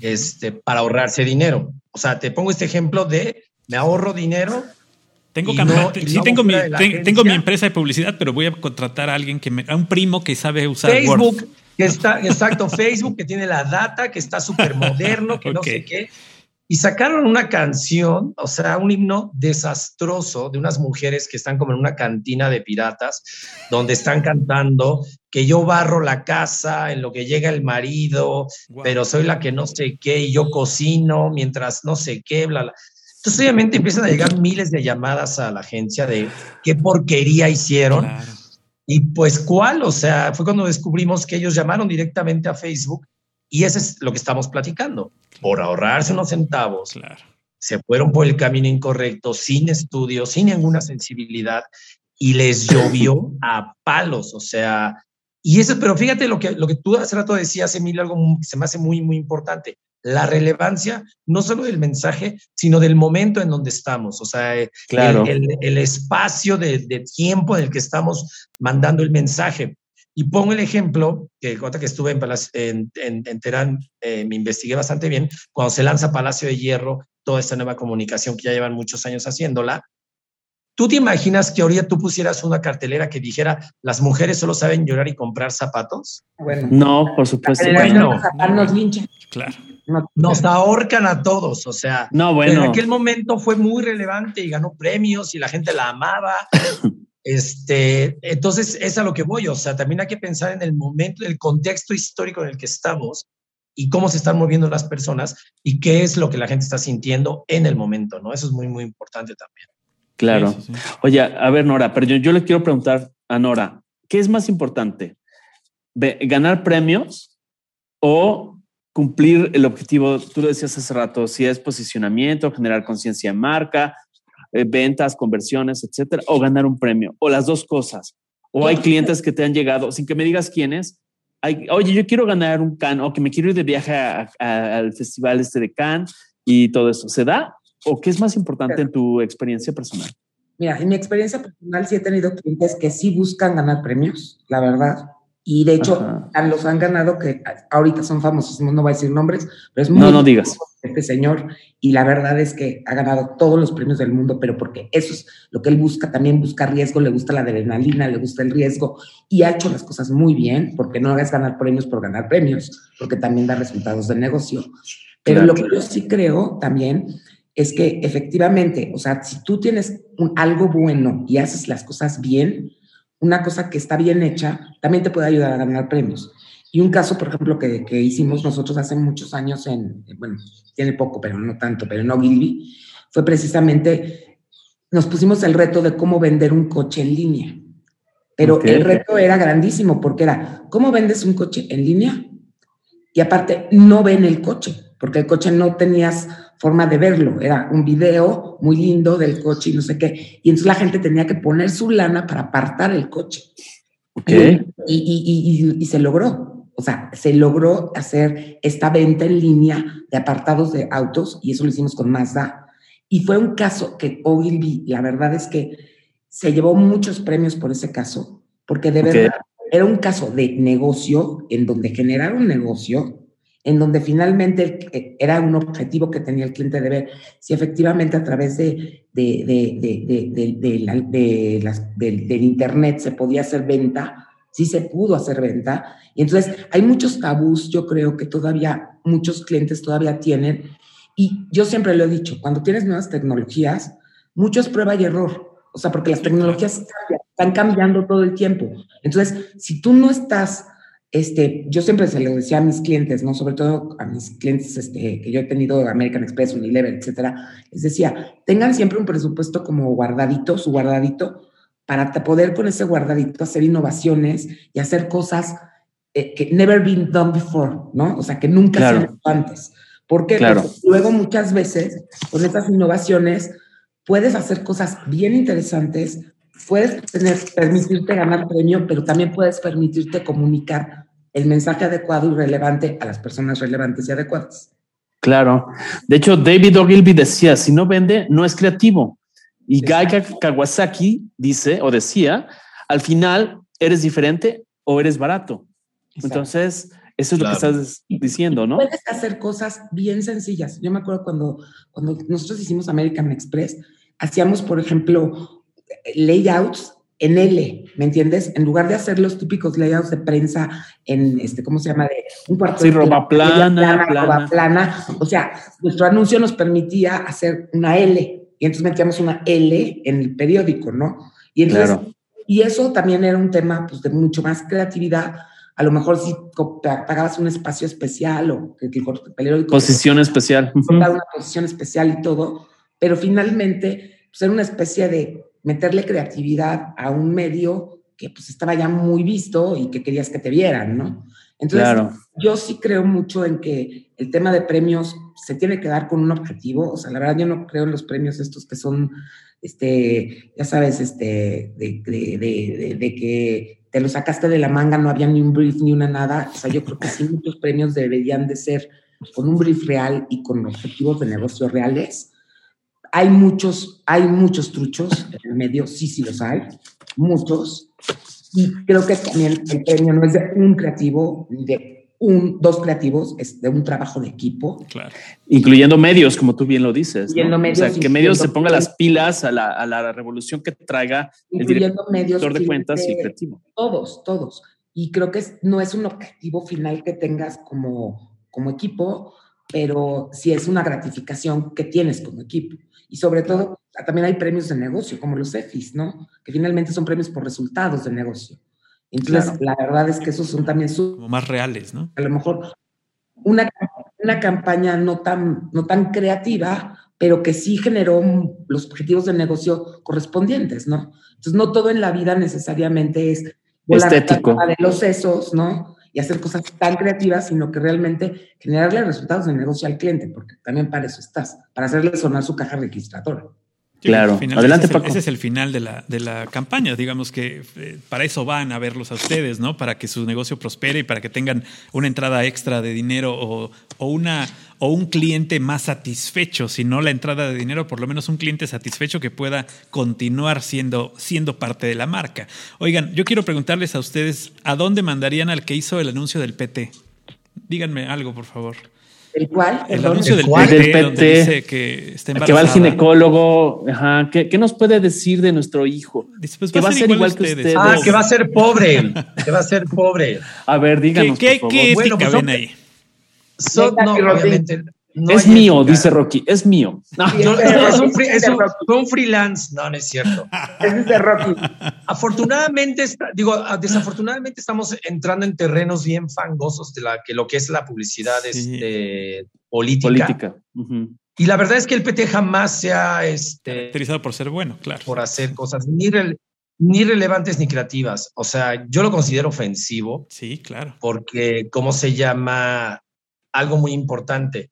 este, para ahorrarse dinero. O sea, te pongo este ejemplo de me ahorro dinero. Tengo, sí, tengo, mi, tengo mi empresa de publicidad, pero voy a contratar a alguien que me, a un primo que sabe usar Facebook, que está, exacto, Facebook, que tiene la data, que está súper moderno, que no sé qué. Y sacaron una canción, o sea, un himno desastroso de unas mujeres que están como en una cantina de piratas, donde están cantando que yo barro la casa en lo que llega el marido, pero soy la que no sé qué, y yo cocino mientras no sé qué, bla, bla. Entonces, obviamente empiezan a llegar miles de llamadas a la agencia de qué porquería hicieron. Y pues, ¿cuál? O sea, fue cuando descubrimos que ellos llamaron directamente a Facebook y eso es lo que estamos platicando. Por ahorrarse unos centavos, se fueron por el camino incorrecto, sin estudio, sin ninguna sensibilidad, y les llovió a palos. O sea, y eso, pero fíjate lo que, lo que tú hace rato decías, Emilio, algo que se me hace muy, muy importante. La relevancia no solo del mensaje, sino del momento en donde estamos. O sea, claro. el, espacio de, de tiempo en el que estamos mandando el mensaje. Y pongo el ejemplo, que que estuve en, en, en, Terán, eh, me investigué bastante bien, cuando se lanza Palacio de Hierro, toda esta nueva comunicación que ya llevan muchos años haciéndola, ¿Tú te imaginas que ahorita tú pusieras una cartelera que dijera las mujeres solo saben llorar y comprar zapatos? Bueno, no, por supuesto. Bueno, nos linchan. Claro. Nos ahorcan a todos, o sea, no, bueno. en aquel momento fue muy relevante y ganó premios y la gente la amaba Este, entonces, es a lo que voy. O sea, también hay que pensar en el momento, el contexto histórico en el que estamos y cómo se están moviendo las personas y qué es lo que la gente está sintiendo en el momento, ¿no? Eso es muy, muy importante también. Claro. Oye, a ver, Nora, pero yo, le quiero preguntar a Nora, ¿qué es más importante? ¿Ganar premios o cumplir el objetivo? Tú lo decías hace rato, si es posicionamiento, generar conciencia de marca, eh, ventas, conversiones, etcétera, o ganar un premio, o las dos cosas. O hay clientes que te han llegado sin que me digas quiénes. Hay, Oye, yo quiero ganar un can o que me quiero ir de viaje al festival este de Cannes y todo eso. ¿Se da? ¿O qué es más importante en tu experiencia personal? Mira, en mi experiencia personal sí he tenido clientes que sí buscan ganar premios, la verdad. Y de hecho, los han ganado que ahorita son famosísimos, no voy a decir nombres, pero es muy no, no digas. este señor. Y la verdad es que ha ganado todos los premios del mundo, pero porque eso es lo que él busca, también busca riesgo, le gusta la adrenalina, le gusta el riesgo y ha hecho las cosas muy bien, porque no hagas ganar premios por ganar premios, porque también da resultados de negocio. Pero lo que yo sí creo también es que efectivamente, o sea, si tú tienes un, algo bueno y haces las cosas bien, una cosa que está bien hecha también te puede ayudar a ganar premios. Y un caso, por ejemplo, que, que hicimos nosotros hace muchos años en, bueno, tiene poco, pero no tanto, pero en Ogilvy, fue precisamente, nos pusimos el reto de cómo vender un coche en línea. Pero el reto era grandísimo porque era, ¿cómo vendes un coche en línea? Y aparte, no ven el coche, porque el coche no tenías forma de verlo. Era un video muy lindo del coche y no sé qué. Y entonces la gente tenía que poner su lana para apartar el coche. Okay. Y, y, y, y, se logró. O sea, se logró hacer esta venta en línea de apartados de autos y eso lo hicimos con Mazda. Y fue un caso que Ogilvy, la verdad es que se llevó muchos premios por ese caso, porque de verdad era un caso de negocio en donde generar un negocio en donde finalmente eh, era un objetivo que tenía el cliente de ver si efectivamente a través de, de, de, las, del Internet se podía hacer venta, sí se pudo hacer venta. Y entonces hay muchos tabús, yo creo que todavía muchos clientes todavía tienen. Y yo siempre lo he dicho, cuando tienes nuevas tecnologías, mucho es prueba y error. O sea, porque las tecnologías están cambiando todo el tiempo. Entonces, si tú no estás este, yo siempre se lo decía a mis clientes, ¿no? Sobre todo a mis clientes este, que yo he tenido, American Express, Unilever, etcétera, les decía, tengan siempre un presupuesto como guardadito, su guardadito, para poder con ese guardadito hacer innovaciones y hacer cosas eh, que never been done before, ¿no? O sea, que nunca se han hecho antes. Porque luego muchas veces con estas innovaciones puedes hacer cosas bien interesantes, puedes tener, permitirte ganar premio, pero también puedes permitirte comunicar el mensaje adecuado y relevante a las personas relevantes y adecuadas. Claro. De hecho, David Ogilvy decía, si no vende, no es creativo. Y Gaika Kawasaki dice o decía, al final, ¿eres diferente o eres barato? Entonces, Eso es lo que estás diciendo, ¿no? Puedes hacer cosas bien sencillas. Yo me acuerdo cuando, cuando nosotros hicimos American Express, hacíamos, por ejemplo, layouts en L, ¿me entiendes? En lugar de hacer los típicos layouts de prensa en, este, ¿cómo se llama? De un cuarto sí, roba plana, plana, plana. O sea, nuestro anuncio nos permitía hacer una L y entonces metíamos una L en el periódico, ¿no? Y entonces, y eso también era un tema pues, de mucho más creatividad. A lo mejor si pagabas un espacio especial o que, el periódico... Posición especial. Una posición especial y todo, pero finalmente pues, era una especie de meterle creatividad a un medio que pues estaba ya muy visto y que querías que te vieran, ¿no? Entonces, yo sí creo mucho en que el tema de premios se tiene que dar con un objetivo, o sea, la verdad yo no creo en los premios estos que son, este, ya sabes, este, de, de, de, que te lo sacaste de la manga, no había ni un brief ni una nada, o sea, yo creo que sí muchos premios deberían de ser con un brief real y con objetivos de negocio reales, hay muchos, hay muchos truchos en el medio, sí, sí los hay, muchos. Y creo que también el premio no es de un creativo, de un, dos creativos, es de un trabajo de equipo. Claro. Incluyendo medios, como tú bien lo dices. ¿no? Medios, o sea, que medios se pongan las pilas a la, a la, revolución que traiga el director de cuentas y el creativo. Todos, todos. Y creo que no es un objetivo final que tengas como, como equipo, pero sí es una gratificación que tienes como equipo. Y sobre todo, también hay premios de negocio, como los EFIs, ¿no? Que finalmente son premios por resultados de negocio. Entonces, la verdad es que esos son también Como más reales, ¿no? A lo mejor una, una campaña no tan, no tan creativa, pero que sí generó los objetivos de negocio correspondientes, ¿no? Entonces, no todo en la vida necesariamente es estético de los sesos, ¿no? Y hacer cosas tan creativas, sino que realmente generarle resultados de negocio al cliente, porque también para eso estás, para hacerle sonar su caja registradora. claro, adelante ese Ese es el final de la, de la campaña, digamos que eh, para eso van a verlos a ustedes, ¿no? Para que su negocio prospere y para que tengan una entrada extra de dinero o, o una o un cliente más satisfecho, si no la entrada de dinero, por lo menos un cliente satisfecho que pueda continuar siendo, siendo parte de la marca. Oigan, yo quiero preguntarles a ustedes, ¿a dónde mandarían al que hizo el anuncio del PT? Díganme algo, por favor. ¿El cual? El anuncio del, PT, dice que está Que va al ginecólogo. Ajá. ¿Qué, nos puede decir de nuestro hijo? Pues que va a ser igual, que usted. Ah, que va a ser pobre. que va a ser pobre. A ver, díganos. ¿Qué, por ¿qué ética pues ven ahí? No, obviamente. es mío, dice Rocky, es mío. es un, fue un freelance, no, no es cierto. es de Rocky. Afortunadamente, digo, ah, desafortunadamente estamos entrando en terrenos bien fangosos de la, que lo que es la publicidad este, política. política. Y la verdad es que el PT jamás se ha este, caracterizado por ser bueno, claro. Por hacer cosas ni, ni relevantes ni creativas. O sea, yo lo considero ofensivo. Sí, claro. Porque, ¿cómo se llama? Algo muy importante.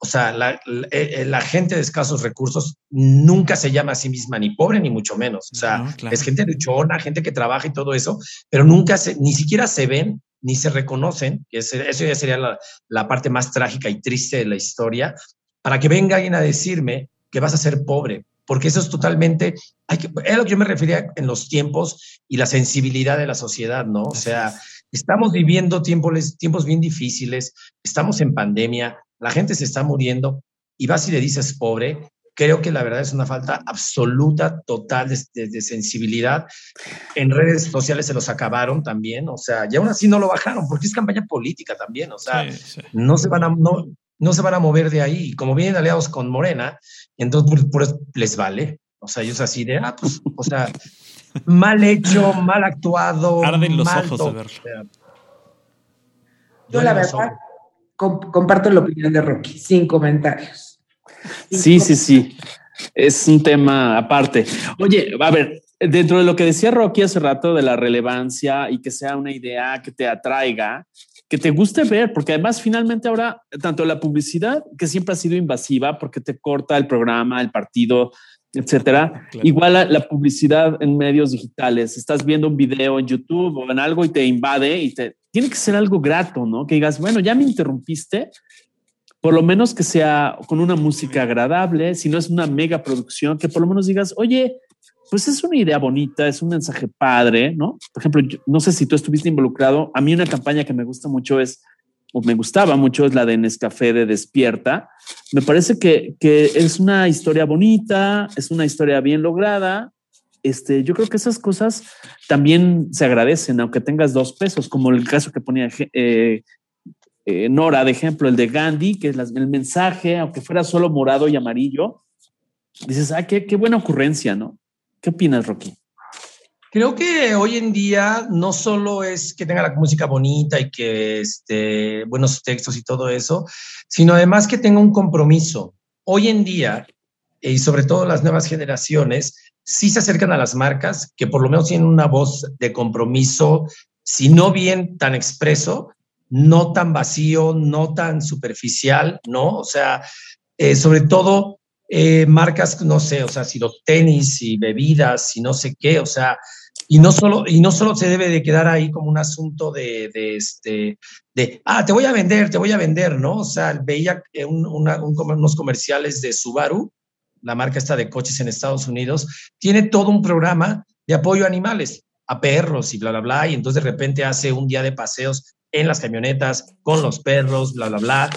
O sea, la, eh, la, gente de escasos recursos nunca se llama a sí misma ni pobre ni mucho menos. O sea, es gente luchona, gente que trabaja y todo eso, pero nunca se, ni siquiera se ven ni se reconocen, que eso ya sería la, la, parte más trágica y triste de la historia, para que venga alguien a decirme que vas a ser pobre, porque eso es totalmente, hay que, es lo que yo me refería en los tiempos y la sensibilidad de la sociedad, ¿no? O sea, Estamos viviendo tiempos, tiempos bien difíciles, estamos en pandemia, la gente se está muriendo y vas y le dices pobre, creo que la verdad es una falta absoluta, total de, sensibilidad. En redes sociales se los acabaron también, o sea, y aún así no lo bajaron, porque es campaña política también, o sea, no se van a... No, no se van a mover de ahí. Como vienen aliados con Morena, entonces pues, les vale. O sea, ellos así de, ah, pues, o sea, mal hecho, mal actuado. Arden los ojos de verlo. Yo, la verdad, comparto la opinión de Rocky, sin comentarios. sí, sí, sí. Es un tema aparte. Oye, a ver, dentro de lo que decía Rocky hace rato de la relevancia y que sea una idea que te atraiga, que te guste ver, porque además finalmente ahora tanto la publicidad, que siempre ha sido invasiva porque te corta el programa, el partido, etcétera. Igual la, publicidad en medios digitales. Estás viendo un video en YouTube o en algo y te invade y te tiene que ser algo grato, ¿no? Que digas, bueno, ya me interrumpiste, por lo menos que sea con una música agradable, si no es una mega producción, que por lo menos digas, oye, pues es una idea bonita, es un mensaje padre, ¿no? Por ejemplo, no sé si tú estuviste involucrado. A mí una campaña que me gusta mucho es o me gustaba mucho, es la de Nescafé de Despierta. Me parece que, que es una historia bonita, es una historia bien lograda. Este, yo creo que esas cosas también se agradecen, aunque tengas dos pesos, como el caso que ponía eh, eh, Nora, de ejemplo, el de Gandhi, que es el mensaje, aunque fuera solo morado y amarillo, dices, ah, qué, qué buena ocurrencia, ¿no? ¿Qué opinas, Rocky? Creo que hoy en día no solo es que tenga la música bonita y que este, buenos textos y todo eso, sino además que tenga un compromiso. Hoy en día, y sobre todo las nuevas generaciones, sí se acercan a las marcas que por lo menos tienen una voz de compromiso, si no bien tan expreso, no tan vacío, no tan superficial, ¿no? O sea, eh, sobre todo eh, marcas, no sé, o sea, si los tenis y bebidas y no sé qué, o sea, y no solo, y no solo se debe de quedar ahí como un asunto de, este, de, ah, te voy a vender, te voy a vender, ¿no? O sea, veía un, unos comerciales de Subaru, la marca esta de coches en Estados Unidos, tiene todo un programa de apoyo a animales, a perros y bla, bla, bla, y entonces de repente hace un día de paseos en las camionetas con los perros, bla, bla, bla.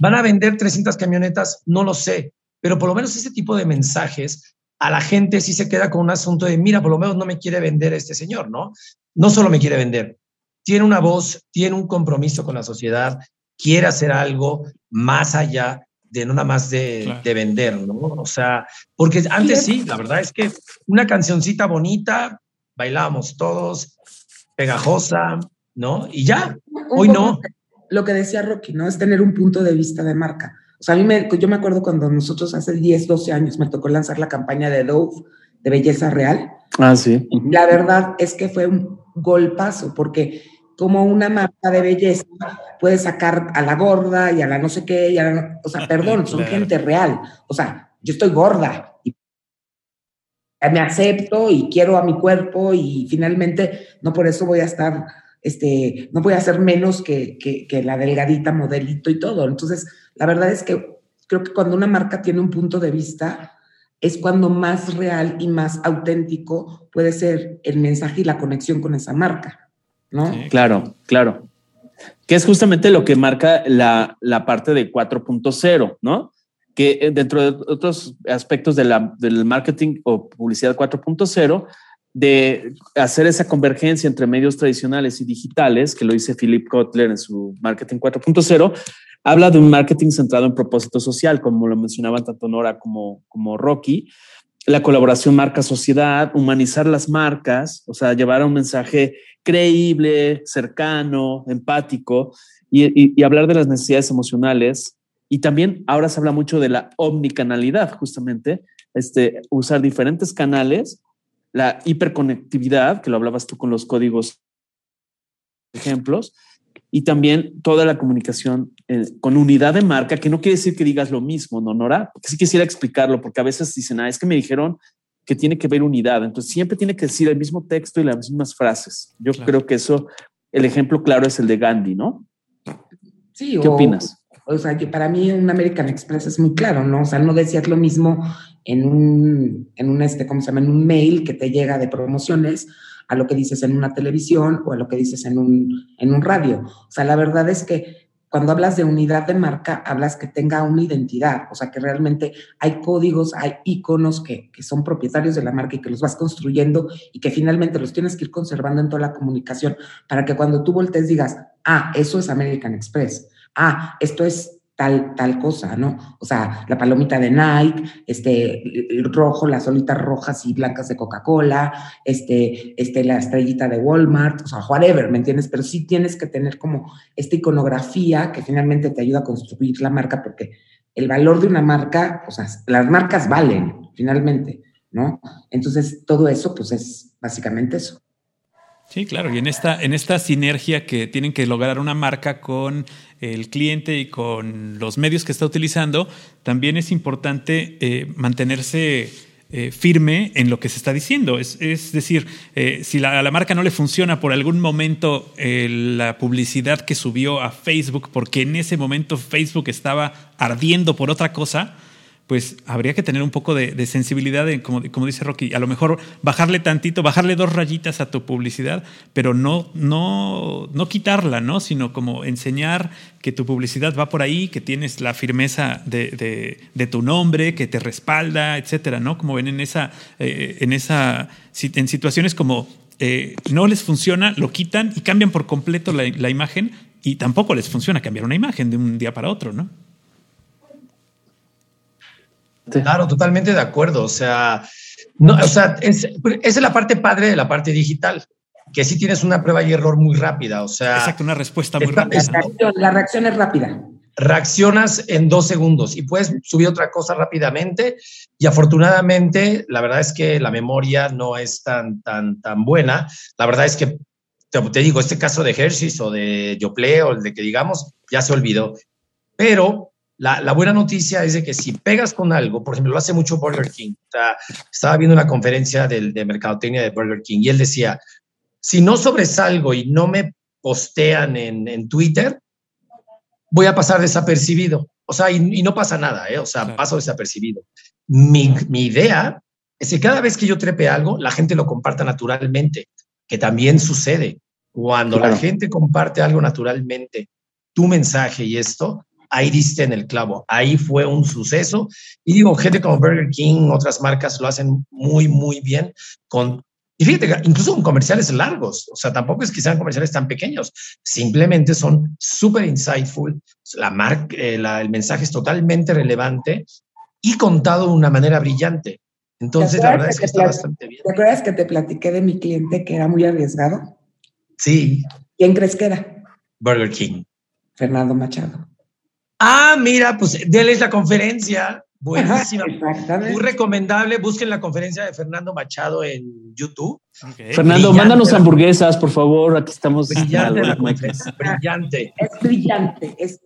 ¿Van a vender 300 camionetas? No lo sé, pero por lo menos ese tipo de mensajes a la gente sí se queda con un asunto de, mira, por lo menos no me quiere vender este señor, ¿no? No solo me quiere vender, tiene una voz, tiene un compromiso con la sociedad, quiere hacer algo más allá de no nada más de, de, vender, ¿no? O sea, porque antes sí, la verdad es que una cancioncita bonita, bailábamos todos, pegajosa, ¿no? Y ya, hoy no. Lo que decía Rocky, ¿no? Es tener un punto de vista de marca. O sea, a mí me, yo me acuerdo cuando nosotros hace 10, 12 años me tocó lanzar la campaña de Dove de belleza real. Ah, sí. La verdad es que fue un golpazo, porque como una marca de belleza puede sacar a la gorda y a la no sé qué, y a la, o sea, perdón, son gente real. O sea, yo estoy gorda y me acepto y quiero a mi cuerpo y finalmente no por eso voy a estar, este, no voy a ser menos que, que, que la delgadita modelito y todo. Entonces, la verdad es que creo que cuando una marca tiene un punto de vista, es cuando más real y más auténtico puede ser el mensaje y la conexión con esa marca, ¿no? claro, claro. Que es justamente lo que marca la, la parte de 4.0, ¿no? Que eh, dentro de otros aspectos de la, del marketing o publicidad 4.0, de hacer esa convergencia entre medios tradicionales y digitales, que lo dice Philip Kotler en su Marketing 4.0, habla de un marketing centrado en propósito social, como lo mencionaban tanto Nora como, como Rocky, la colaboración marca-sociedad, humanizar las marcas, o sea, llevar un mensaje creíble, cercano, empático y, y, hablar de las necesidades emocionales. Y también ahora se habla mucho de la omnicanalidad, justamente, este, usar diferentes canales, la hiperconectividad, que lo hablabas tú con los códigos ejemplos, y también toda la comunicación eh, con unidad de marca, que no quiere decir que digas lo mismo, ¿no, Nora? Porque sí quisiera explicarlo, porque a veces dicen, ah, es que me dijeron que tiene que ver unidad, entonces siempre tiene que decir el mismo texto y las mismas frases. Yo creo que eso, el ejemplo claro es el de Gandhi, ¿no? Sí, ¿qué opinas? O sea, que para mí un American Express es muy claro, ¿no? O sea, no decías lo mismo en un, en un este, ¿cómo se llama? En un mail que te llega de promociones a lo que dices en una televisión o a lo que dices en un, en un radio. O sea, la verdad es que cuando hablas de unidad de marca, hablas que tenga una identidad, o sea, que realmente hay códigos, hay iconos que, que, son propietarios de la marca y que los vas construyendo y que finalmente los tienes que ir conservando en toda la comunicación para que cuando tú voltees digas, ah, eso es American Express, ah, esto es tal, tal cosa, ¿no? O sea, la palomita de Nike, este, el rojo, las olitas rojas y blancas de Coca-Cola, este, este, la estrellita de Walmart, o sea, whatever, ¿me entiendes? Pero sí tienes que tener como esta iconografía que finalmente te ayuda a construir la marca, porque el valor de una marca, o sea, las marcas valen, finalmente, ¿no? Entonces, todo eso, pues es básicamente eso. Sí, claro, y en esta, en esta sinergia que tienen que lograr una marca con el cliente y con los medios que está utilizando, también es importante eh, mantenerse eh, firme en lo que se está diciendo. Es, decir, eh, si a la marca no le funciona por algún momento la publicidad que subió a Facebook, porque en ese momento Facebook estaba ardiendo por otra cosa, pues habría que tener un poco de, sensibilidad, como, dice Rocky, a lo mejor bajarle tantito, bajarle dos rayitas a tu publicidad, pero no, no, no quitarla, ¿no? Sino como enseñar que tu publicidad va por ahí, que tienes la firmeza de, tu nombre, que te respalda, etcétera, ¿no? Como ven en esa, eh, en esa, en situaciones como eh, no les funciona, lo quitan y cambian por completo la, la imagen y tampoco les funciona cambiar una imagen de un día para otro, ¿no? Claro, totalmente de acuerdo. O sea, no, o sea, es, esa es la parte padre de la parte digital, que sí tienes una prueba y error muy rápida. O sea, exacto, una respuesta muy rápida. La reacción es rápida. Reaccionas en dos segundos y puedes subir otra cosa rápidamente. Y afortunadamente, la verdad es que la memoria no es tan, tan, tan buena. La verdad es que te, te digo, este caso de Hershey's o de Yoplait o el de que digamos, ya se olvidó. Pero la, buena noticia es de que si pegas con algo, por ejemplo, lo hace mucho Burger King. estaba viendo una conferencia del, de mercadotecnia de Burger King y él decía, si no sobresalgo y no me postean en, Twitter, voy a pasar desapercibido. O sea, y, no pasa nada, ¿eh? O sea, paso desapercibido. Mi, idea es que cada vez que yo trepe algo, la gente lo comparta naturalmente, que también sucede. Cuando la gente comparte algo naturalmente, tu mensaje y esto, ahí diste en el clavo, ahí fue un suceso. Y digo, gente como Burger King, otras marcas lo hacen muy, muy bien con... Y fíjate, incluso con comerciales largos, o sea, tampoco es que sean comerciales tan pequeños, simplemente son súper insightful, la marca, eh, el mensaje es totalmente relevante y contado de una manera brillante. Entonces, la verdad es que está bastante bien. ¿Te acuerdas que te platiqué de mi cliente que era muy arriesgado? Sí. ¿Quién crees que era? Burger King. Fernando Machado. Ah, mira, pues déles la conferencia. Buenísima. Muy recomendable. Busquen la conferencia de Fernando Machado en YouTube. Fernando, mándanos hamburguesas, por favor. Aquí estamos. Brillante la conferencia. Brillante. Es brillante. Es,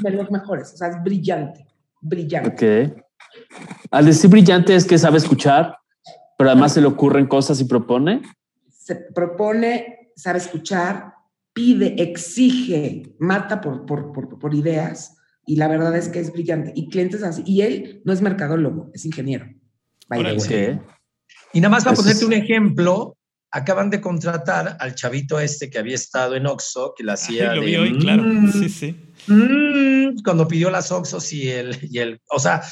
de los mejores. O sea, es brillante. Brillante. Ok. Al decir brillante es que sabe escuchar, pero además se le ocurren cosas y propone. Se propone, sabe escuchar, pide, exige, mata por, por, por, ideas y la verdad es que es brillante. Y clientes así. Y él no es mercadólogo, es ingeniero. Y nada más para ponerte un ejemplo, acaban de contratar al chavito este que había estado en Oxxo, que la hacía lo vi hoy, claro. Mm, sí, sí. Mm", cuando pidió las Oxxos y el, y el, o sea,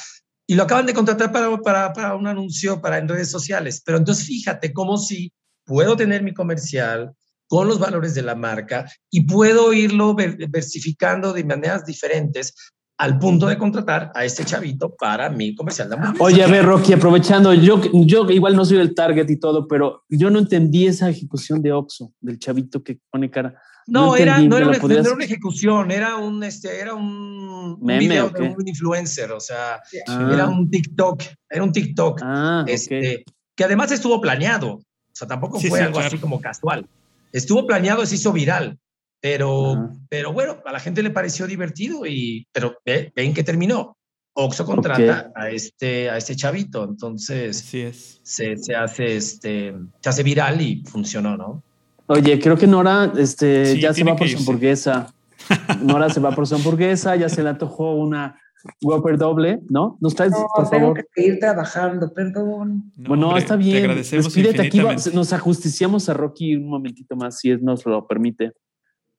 y lo acaban de contratar para, para, para un anuncio para en redes sociales. Pero entonces fíjate cómo si puedo tener mi comercial, con los valores de la marca y puedo irlo versificando de maneras diferentes al punto de contratar a este chavito para mi comercial de Oye, a ver, Rocky, aprovechando, yo, yo igual no soy el target y todo, pero yo no entendí esa ejecución de Oxo, del chavito que pone cara. No, era, no, era, una, ejecución, era un, este, era un, video de un influencer, o sea, era un TikTok, era un TikTok, ah, este, que además estuvo planeado, o sea, tampoco fue algo así como casual estuvo planeado, se hizo viral, pero, pero bueno, a la gente le pareció divertido y, pero ven que terminó. Oxo contrata a este a este chavito, entonces es. Se, se, hace este se hace viral y funcionó, ¿no? Oye, creo que Nora este, ya se va por su hamburguesa. Nora se va por su hamburguesa, ya se le antojó una Whopper doble, ¿no? ¿Nos traes, por tengo favor? que ir trabajando, perdón. bueno, está bien. Te agradecemos Despídete aquí, nos ajusticiamos a Rocky un momentito más, si nos lo permite.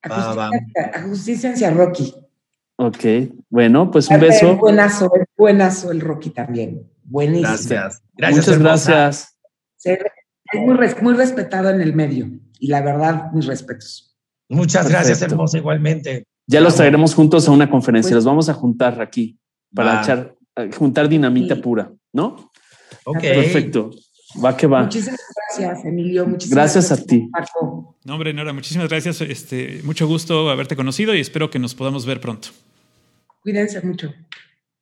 Ajustíciense a Rocky. Ok, bueno, pues un beso. Es buenazo, buenazo el Rocky también. Buenísimo. Gracias. gracias Muchas gracias. Es muy, muy respetado en el medio y la verdad, mis respetos. Muchas gracias, hermosa, igualmente. Ya los traeremos juntos a una conferencia. Pues los vamos a juntar aquí para echar, juntar dinamita pura, ¿no? Ok. Perfecto. Va que va. Muchísimas gracias, Emilio. Muchísimas gracias, gracias a ti. No, hombre, Nora, muchísimas gracias. Este, mucho gusto haberte conocido y espero que nos podamos ver pronto. Cuídense mucho.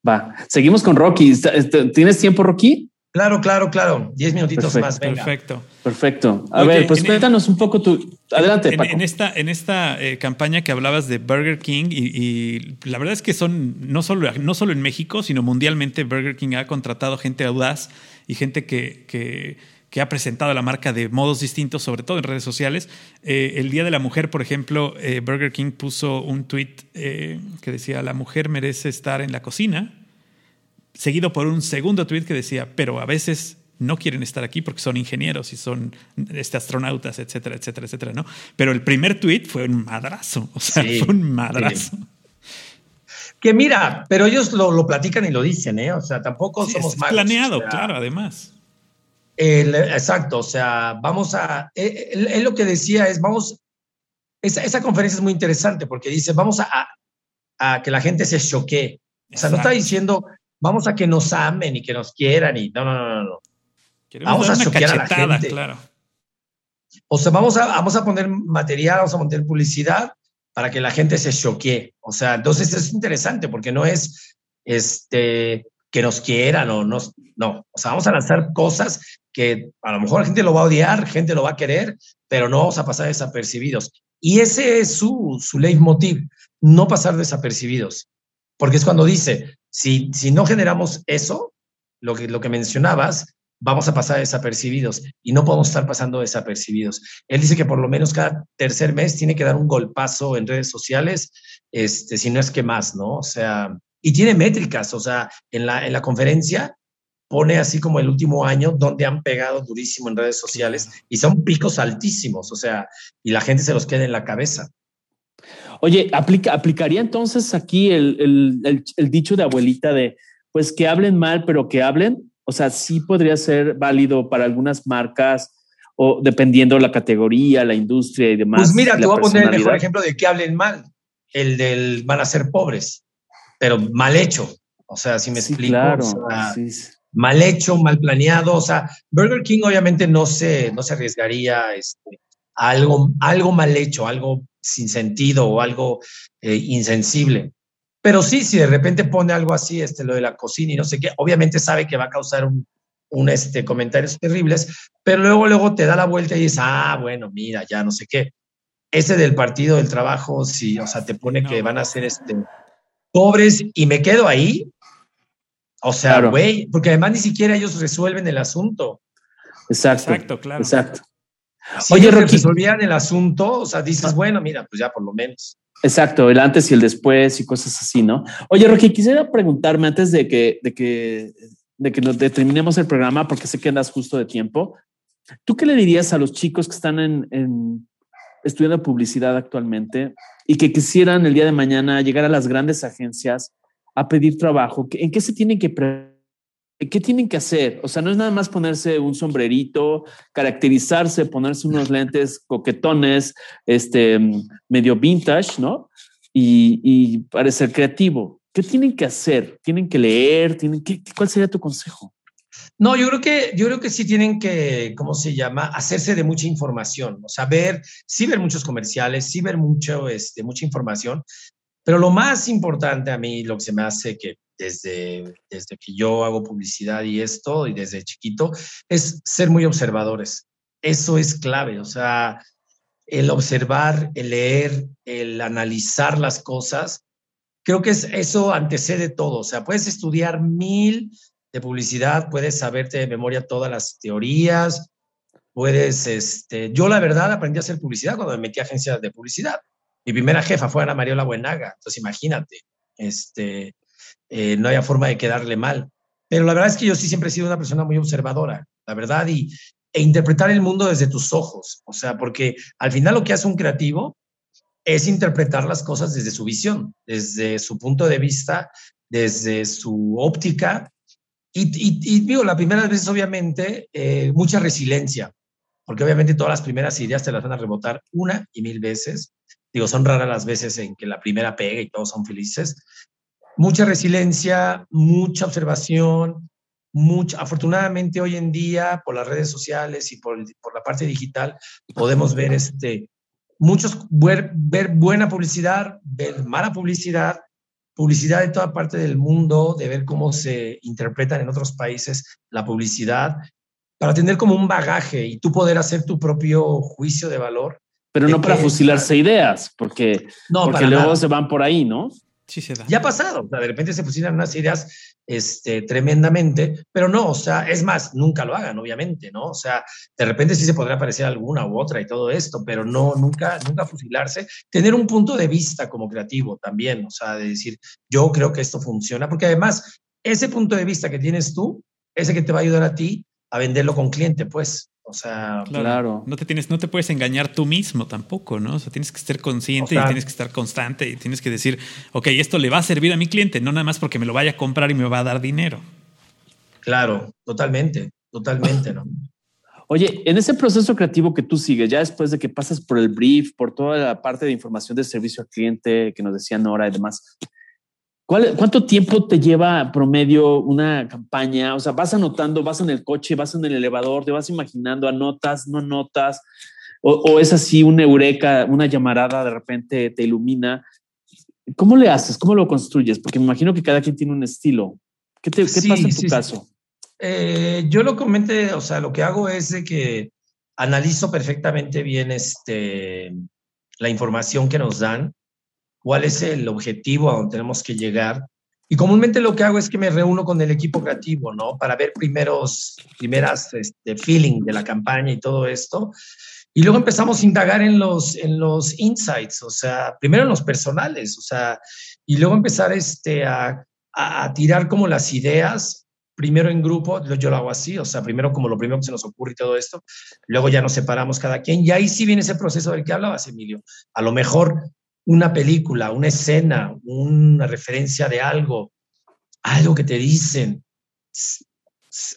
Va. Seguimos con Rocky. Este, ¿Tienes tiempo, Rocky? Claro, claro, claro. Diez minutitos más. Perfecto. Perfecto. A ver, pues cuéntanos un poco tu. Adelante. En, en esta, en esta eh, campaña que hablabas de Burger King, y, la verdad es que son no solo, no solo en México, sino mundialmente, Burger King ha contratado gente audaz y gente que, que, ha presentado la marca de modos distintos, sobre todo en redes sociales. Eh, el Día de la Mujer, por ejemplo, eh, Burger King puso un tweet que decía: La mujer merece estar en la cocina seguido por un segundo tweet que decía, pero a veces no quieren estar aquí porque son ingenieros y son este, astronautas, etcétera, etcétera, etcétera, ¿no? Pero el primer tweet fue un madrazo, o sea, fue un madrazo. Que mira, pero ellos lo, platican y lo dicen, ¿eh? O sea, tampoco somos es planeado, claro, además. exacto, o sea, vamos a. Eh, él, lo que decía es, vamos. Esa, esa, conferencia es muy interesante porque dice, vamos a, a, que la gente se choque. O sea, no está diciendo, vamos a que nos amen y que nos quieran y no, no, no, no vamos a choquear a la gente. Claro. O sea, vamos a, vamos a poner material, vamos a poner publicidad para que la gente se choquee. O sea, entonces es interesante porque no es este, que nos quieran o nos, no. O sea, vamos a lanzar cosas que a lo mejor la gente lo va a odiar, gente lo va a querer, pero no vamos a pasar desapercibidos. Y ese es su, su leitmotiv, no pasar desapercibidos. Porque es cuando dice, si, no generamos eso, lo que, lo que mencionabas, vamos a pasar desapercibidos y no podemos estar pasando desapercibidos. Él dice que por lo menos cada tercer mes tiene que dar un golpazo en redes sociales, este, si no es que más, ¿no? O sea, y tiene métricas, o sea, en la, en la conferencia pone así como el último año donde han pegado durísimo en redes sociales y son picos altísimos, o sea, y la gente se los queda en la cabeza. Oye, aplica, ¿aplicaría entonces aquí el, el, el dicho de abuelita de, pues que hablen mal, pero que hablen? O sea, sí podría ser válido para algunas marcas o dependiendo la categoría, la industria y demás. Pues mira, te voy a poner el mejor ejemplo de que hablen mal, el del van a ser pobres, pero mal hecho. O sea, si me explico. Claro, Mal hecho, mal planeado. O sea, Burger King obviamente no se, no se arriesgaría este, algo, algo mal hecho, algo sin sentido o algo eh, insensible. Pero sí, si de repente pone algo así, este, lo de la cocina y no sé qué, obviamente sabe que va a causar un, un este, comentarios terribles, pero luego, luego te da la vuelta y dices, ah, bueno, mira, ya no sé qué. Ese del partido del trabajo, sí, o sea, te pone que van a ser este, pobres y me quedo ahí. O sea, güey, porque además ni siquiera ellos resuelven el asunto. Exacto, Exacto claro. Exacto. Oye, resolvían el asunto, o sea, dices, bueno, mira, pues ya por lo menos. Exacto, el antes y el después y cosas así, ¿no? Oye, Rocky, quisiera preguntarme antes de que, de que, de que nos determinemos el programa, porque sé que andas justo de tiempo. ¿Tú qué le dirías a los chicos que están en, estudiando publicidad actualmente y que quisieran el día de mañana llegar a las grandes agencias a pedir trabajo? ¿En qué se tienen que ¿Qué tienen que hacer? O sea, no es nada más ponerse un sombrerito, caracterizarse, ponerse unos lentes coquetones, este, medio vintage, ¿no? Y, parecer creativo. ¿Qué tienen que hacer? ¿Tienen que leer? ¿Tienen que, ¿Cuál sería tu consejo? No, yo creo que, yo creo que sí tienen que, ¿cómo se llama? Hacerse de mucha información, o sea, ver, sí ver muchos comerciales, sí ver mucho, este, mucha información, pero lo más importante a mí, lo que se me hace que desde, desde que yo hago publicidad y esto, y desde chiquito, es ser muy observadores. Eso es clave, o sea, el observar, el leer, el analizar las cosas, creo que es, eso antecede todo. O sea, puedes estudiar mil de publicidad, puedes saberte de memoria todas las teorías, puedes, este, yo la verdad aprendí a hacer publicidad cuando me metí a agencias de publicidad. Mi primera jefa fue Ana Mariola Buenaga, entonces imagínate, este, eh, no había forma de quedarle mal. Pero la verdad es que yo sí siempre he sido una persona muy observadora, la verdad, y, e interpretar el mundo desde tus ojos. O sea, porque al final lo que hace un creativo es interpretar las cosas desde su visión, desde su punto de vista, desde su óptica. Y, digo, la primera vez, obviamente, eh, mucha resiliencia, porque obviamente todas las primeras ideas te las van a rebotar una y mil veces. Digo, son raras las veces en que la primera pega y todos son felices, mucha resiliencia, mucha observación, mucha, afortunadamente hoy en día por las redes sociales y por, por la parte digital podemos ver este, muchos, ver, ver, buena publicidad, ver mala publicidad, publicidad de toda parte del mundo, de ver cómo se interpretan en otros países la publicidad, para tener como un bagaje y tú poder hacer tu propio juicio de valor. Pero no para fusilarse ideas, porque, no, porque luego se van por ahí, ¿no? Sí se da. Ya ha pasado, o sea, de repente se fusilan unas ideas este, tremendamente, pero no, o sea, es más, nunca lo hagan, obviamente, ¿no? O sea, de repente sí se podrá aparecer alguna u otra y todo esto, pero no, nunca, nunca fusilarse. Tener un punto de vista como creativo también, o sea, de decir, yo creo que esto funciona, porque además ese punto de vista que tienes tú, ese que te va a ayudar a ti a venderlo con cliente, pues. O sea, claro. No te tienes, no te puedes engañar tú mismo tampoco, ¿no? O sea, tienes que estar consciente y tienes que estar constante y tienes que decir, ok, esto le va a servir a mi cliente, no nada más porque me lo vaya a comprar y me va a dar dinero. Claro, totalmente, totalmente, ¿no? Oye, en ese proceso creativo que tú sigues, ya después de que pasas por el brief, por toda la parte de información de servicio al cliente que nos decía Nora y demás, ¿cuánto tiempo te lleva promedio una campaña? O sea, vas anotando, vas en el coche, vas en el elevador, te vas imaginando, anotas, no notas, o, es así una eureka, una llamarada de repente te ilumina. ¿Cómo le haces? ¿Cómo lo construyes? Porque me imagino que cada quien tiene un estilo. ¿Qué, te, pasa en tu caso? Eh, yo lo comenté, o sea, lo que hago es de que analizo perfectamente bien este, la información que nos dan, cuál es el objetivo a donde tenemos que llegar. Y comúnmente lo que hago es que me reúno con el equipo creativo, ¿no? Para ver primeros, primeras este, feeling de la campaña y todo esto. Y luego empezamos a indagar en los, en los insights, o sea, primero en los personales, o sea, y luego empezar este, a, a tirar como las ideas primero en grupo, yo lo hago así, o sea, primero como lo primero que se nos ocurre y todo esto, luego ya nos separamos cada quien, y ahí sí viene ese proceso del que hablabas, Emilio. A lo mejor una película, una escena, una referencia de algo, algo que te dicen.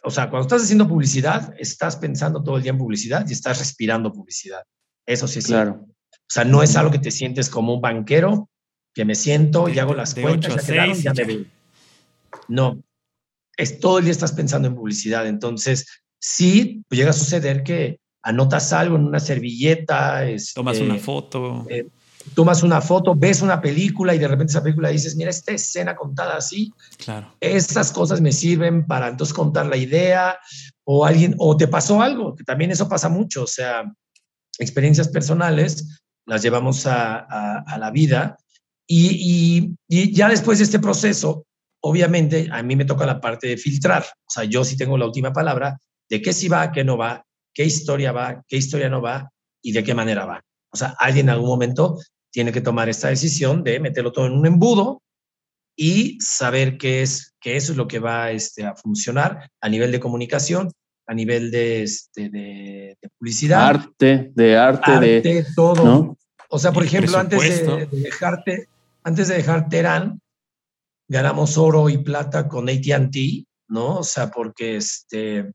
O sea, cuando estás haciendo publicidad, estás pensando todo el día en publicidad y estás respirando publicidad. Eso sí es claro. O sea, no es algo que te sientes como un banquero, que me siento y hago las cuentas, ya quedaron, ya me veo. No, es todo el día estás pensando en publicidad. Entonces, sí, pues llega a suceder que anotas algo en una servilleta. tomas una este, foto. Eh, tomas una foto, ves una película y de repente esa película dices, mira, esta escena contada así. Claro. Estas cosas me sirven para entonces contar la idea o alguien, o te pasó algo, que también eso pasa mucho. O sea, experiencias personales las llevamos a, la vida y, y ya después de este proceso, obviamente a mí me toca la parte de filtrar, o sea, yo sí tengo la última palabra de qué sí va, qué no va, qué historia va, qué historia no va y de qué manera va. O sea, alguien en algún momento tiene que tomar esta decisión de meterlo todo en un embudo y saber qué es, que eso es lo que va este, a funcionar a nivel de comunicación, a nivel de, este, de, publicidad. Arte, de arte, de todo. O sea, por ejemplo, antes de, dejarte, antes de dejar Terán, ganamos oro y plata con ATT, ¿no? O sea, porque este,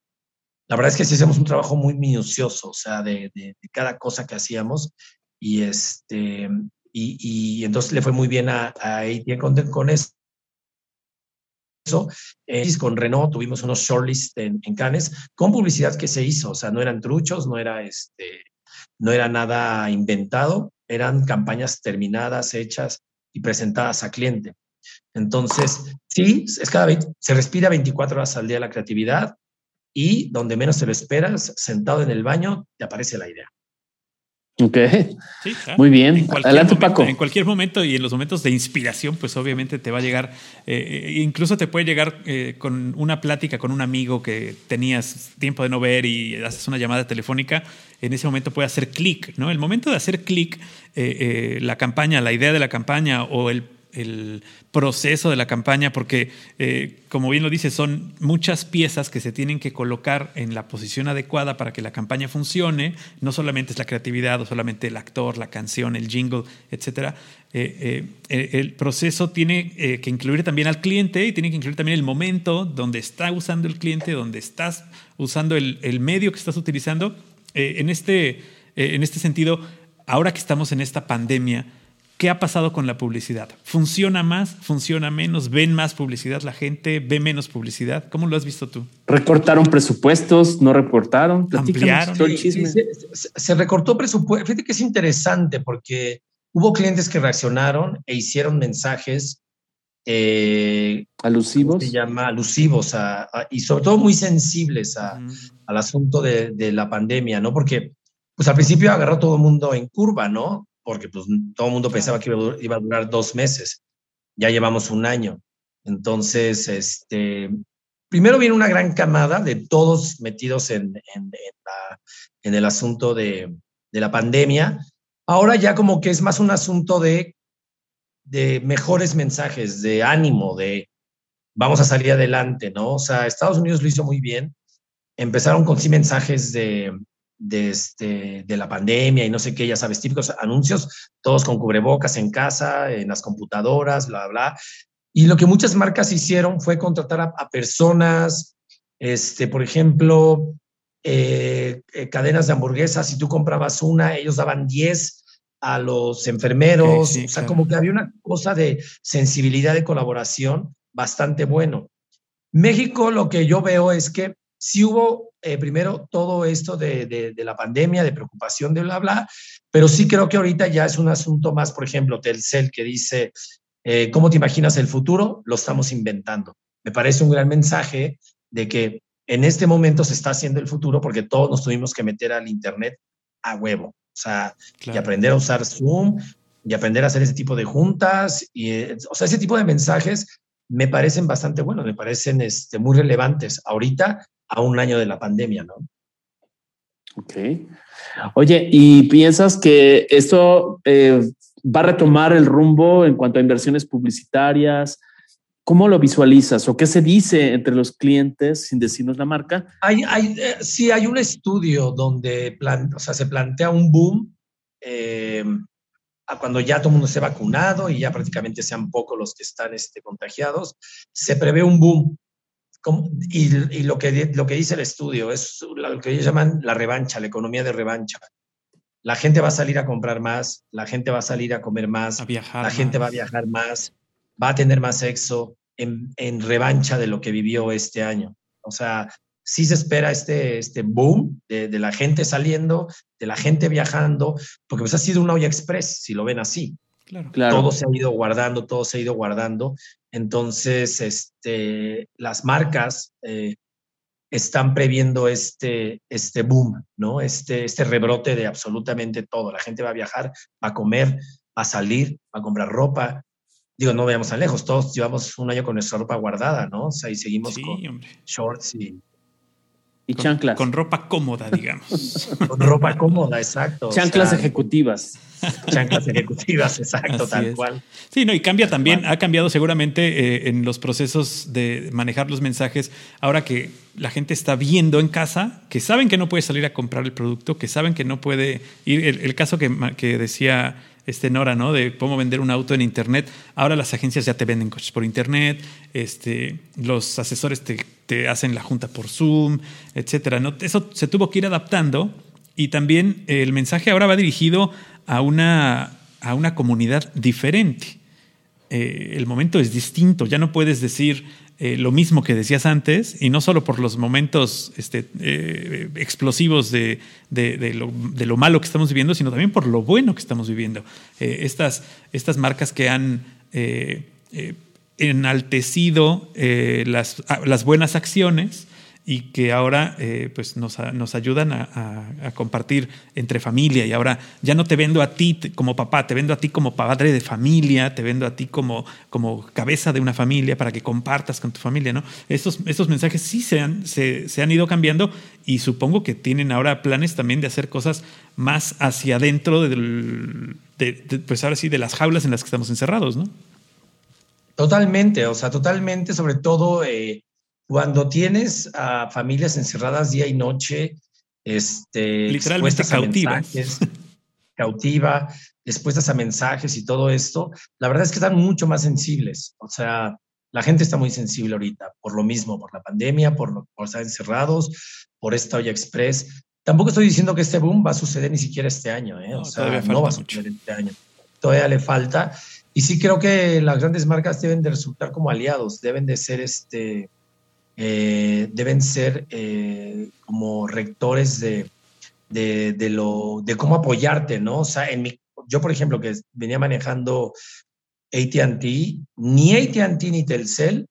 la verdad es que sí hacemos un trabajo muy minucioso, o sea, de, cada cosa que hacíamos. Y, este, y, entonces le fue muy bien a, a AT&T con, con eso. Eh, con Renault tuvimos unos shortlists en, en Cannes con publicidad que se hizo, o sea, no eran truchos, no era, este, no era nada inventado, eran campañas terminadas, hechas y presentadas a cliente. Entonces, sí, es cada vez, se respira 24 horas al día la creatividad y donde menos te lo esperas, sentado en el baño, te aparece la idea. Ok. Muy bien. Adelante, Paco. En cualquier momento y en los momentos de inspiración, pues obviamente te va a llegar, eh, eh, incluso te puede llegar eh, con una plática con un amigo que tenías tiempo de no ver y haces una llamada telefónica. En ese momento puede hacer clic, ¿no? El momento de hacer clic, la campaña, la idea de la campaña o el el proceso de la campaña, porque, eh, como bien lo dice, son muchas piezas que se tienen que colocar en la posición adecuada para que la campaña funcione. No solamente es la creatividad, o solamente el actor, la canción, el jingle, etc. Eh, eh, el proceso tiene que incluir también al cliente y tiene que incluir también el momento donde está usando el cliente, donde estás usando el, el medio que estás utilizando. en, este, en este sentido, ahora que estamos en esta pandemia, ¿Qué ha pasado con la publicidad? ¿Funciona más? ¿Funciona menos? ¿Ven más publicidad la gente? ¿Ve menos publicidad? ¿Cómo lo has visto tú? ¿Recortaron presupuestos? ¿No recortaron? ¿Ampliaron? se, recortó presupuesto. Fíjate que es interesante porque hubo clientes que reaccionaron e hicieron mensajes eh, alusivos. Se llama alusivos y sobre todo muy sensibles al asunto de, de, la pandemia, ¿no? Porque pues al principio agarró todo el mundo en curva, ¿no? Porque pues, todo el mundo pensaba que iba a durar dos meses. Ya llevamos un año. Entonces, este, primero viene una gran camada de todos metidos en, en, en, el asunto de, de, la pandemia. Ahora ya como que es más un asunto de, de mejores mensajes, de ánimo, de, vamos a salir adelante, ¿no? O sea, Estados Unidos lo hizo muy bien. Empezaron con sí mensajes de, de, este, de la pandemia y no sé qué, ya sabes, típicos anuncios, todos con cubrebocas en casa, en las computadoras, bla, bla. Y lo que muchas marcas hicieron fue contratar a, personas, este, por ejemplo, eh, eh, cadenas de hamburguesas, si tú comprabas una, ellos daban 10 a los enfermeros, o sea, como que había una cosa de sensibilidad de colaboración bastante bueno. México lo que yo veo es que si hubo eh, primero todo esto de, la pandemia, de preocupación, de bla, bla, pero sí creo que ahorita ya es un asunto más, por ejemplo, Telcel que dice, eh, ¿cómo te imaginas el futuro? Lo estamos inventando. Me parece un gran mensaje de que en este momento se está haciendo el futuro porque todos nos tuvimos que meter al Internet a huevo. O sea, y aprender a usar Zoom y aprender a hacer ese tipo de juntas. Y, eh, o sea, ese tipo de mensajes me parecen bastante buenos, me parecen este, muy relevantes ahorita a un año de la pandemia, ¿no? Ok. Oye, ¿y piensas que esto eh, va a retomar el rumbo en cuanto a inversiones publicitarias? ¿Cómo lo visualizas o qué se dice entre los clientes sin decirnos la marca? Hay, hay, eh, sí, hay un estudio donde o sea, se plantea un boom eh, cuando ya todo el mundo esté vacunado y ya prácticamente sean pocos los que están este, contagiados. Se prevé un boom y, lo, que, lo que dice el estudio es lo que ellos llaman la revancha, la economía de revancha. La gente va a salir a comprar más, la gente va a salir a comer más, la gente va a viajar más, va a tener más sexo en, en, revancha de lo que vivió este año. O sea, sí se espera este, este boom de, de la gente saliendo, de la gente viajando, porque pues ha sido una olla express, si lo ven así. Claro. Todo se ha ido guardando, todo se ha ido guardando. Entonces, este, las marcas eh, están previendo este, este boom, ¿no? Este, este rebrote de absolutamente todo. La gente va a viajar, va a comer, va a salir, va a comprar ropa. Digo, no veamos tan lejos, todos llevamos un año con nuestra ropa guardada, ¿no? O sea, y seguimos con shorts y y chanclas. Con ropa cómoda, digamos. con ropa cómoda, exacto. Chanclas ejecutivas. Chanclas ejecutivas, exacto, tal cual. Sí, no, y cambia también, ha cambiado seguramente eh, en los procesos de manejar los mensajes. Ahora que la gente está viendo en casa, que saben que no puede salir a comprar el producto, que saben que no puede ir. El, caso que, que decía este Nora, ¿no? De cómo vender un auto en internet. Ahora las agencias ya te venden coches por internet, este, los asesores te, hacen la junta por Zoom, etcétera. ¿no? Eso se tuvo que ir adaptando y también el mensaje ahora va dirigido a una, a una comunidad diferente. Eh, el momento es distinto, ya no puedes decir eh, lo mismo que decías antes, y no solo por los momentos este, eh, explosivos de, lo, malo que estamos viviendo, sino también por lo bueno que estamos viviendo. Eh, estas, estas marcas que han enaltecido las, las buenas acciones y que ahora eh, pues nos, nos ayudan a, compartir entre familia y ahora ya no te vendo a ti como papá, te vendo a ti como padre de familia, te vendo a ti como, como cabeza de una familia para que compartas con tu familia, ¿no? Estos, estos mensajes sí se han, se, han ido cambiando y supongo que tienen ahora planes también de hacer cosas más hacia adentro del, de, pues ahora sí, de las jaulas en las que estamos encerrados, ¿no? Totalmente, o sea, totalmente, sobre todo... Eh, cuando tienes a familias encerradas día y noche, este, literalmente cautiva, cautiva, expuestas a mensajes y todo esto, la verdad es que están mucho más sensibles. O sea, la gente está muy sensible ahorita por lo mismo, por la pandemia, por, por estar encerrados, por esta olla express. Tampoco estoy diciendo que este boom va a suceder ni siquiera este año, ¿eh? o sea, no va a suceder este año. Todavía le falta. Y sí creo que las grandes marcas deben de resultar como aliados, deben de ser este, eh, deben ser eh, como rectores de, de, lo, de cómo apoyarte, ¿no? O sea, en mi, yo, por ejemplo, que venía manejando ATT, ni ATT ni Telcel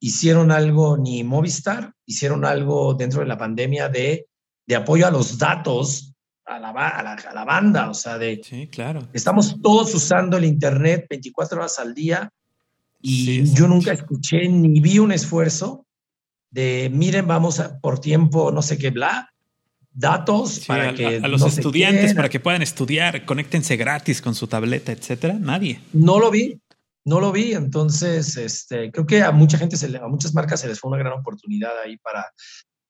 hicieron algo, ni Movistar, hicieron algo dentro de la pandemia de, de apoyo a los datos a la, a, la, a la, banda, o sea, de... Sí, claro. Estamos todos usando el Internet 24 horas al día y yo nunca escuché ni vi un esfuerzo de miren, vamos a, por tiempo, no sé qué, bla, datos para que... A, los estudiantes para que puedan estudiar, conéctense gratis con su tableta, etcétera, nadie. No lo vi, no lo vi, entonces este, creo que a mucha gente, se a muchas marcas se les fue una gran oportunidad ahí para,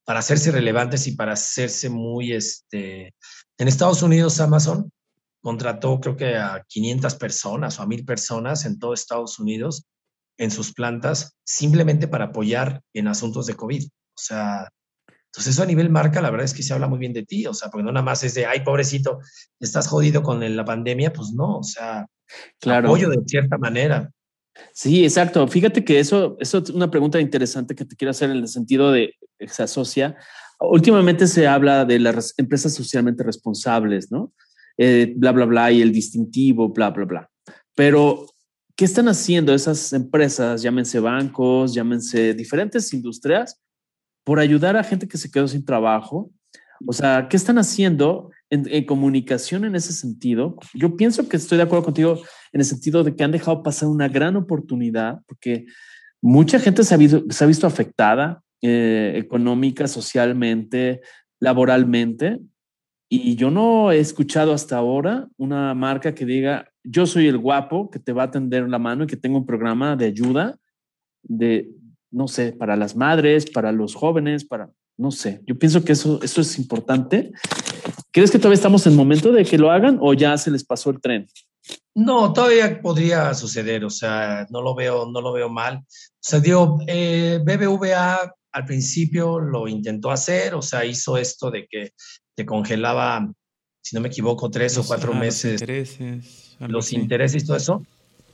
para hacerse relevantes y para hacerse muy, este, en Estados Unidos Amazon contrató creo que a 500 personas o a 1000 personas en todo Estados Unidos en sus plantas simplemente para apoyar en asuntos de COVID. O sea, entonces eso a nivel marca, la verdad es que se habla muy bien de ti, o sea, porque no nada más es de, ay, pobrecito, estás jodido con la pandemia, pues no, o sea, claro. apoyo de cierta manera. Sí, exacto. Fíjate que eso, eso es una pregunta interesante que te quiero hacer en el sentido de se asocia. Últimamente se habla de las empresas socialmente responsables, ¿no? Eh, bla, bla, bla, y el distintivo, bla, bla, bla. Pero, ¿qué están haciendo esas empresas, llámense bancos, llámense diferentes industrias, por ayudar a gente que se quedó sin trabajo? O sea, ¿qué están haciendo en, comunicación en ese sentido? Yo pienso que estoy de acuerdo contigo en el sentido de que han dejado pasar una gran oportunidad porque mucha gente se ha visto, afectada eh, económica, socialmente, laboralmente, y yo no he escuchado hasta ahora una marca que diga, yo soy el guapo que te va a tender la mano y que tengo un programa de ayuda de, no sé, para las madres, para los jóvenes, para, no sé. Yo pienso que eso, eso es importante. ¿Crees que todavía estamos en el momento de que lo hagan o ya se les pasó el tren? No, todavía podría suceder, o sea, no lo veo, no lo veo mal. O sea, digo, eh, BBVA al principio lo intentó hacer, o sea, hizo esto de que te congelaba, si no me equivoco, tres o cuatro meses los intereses, y todo eso,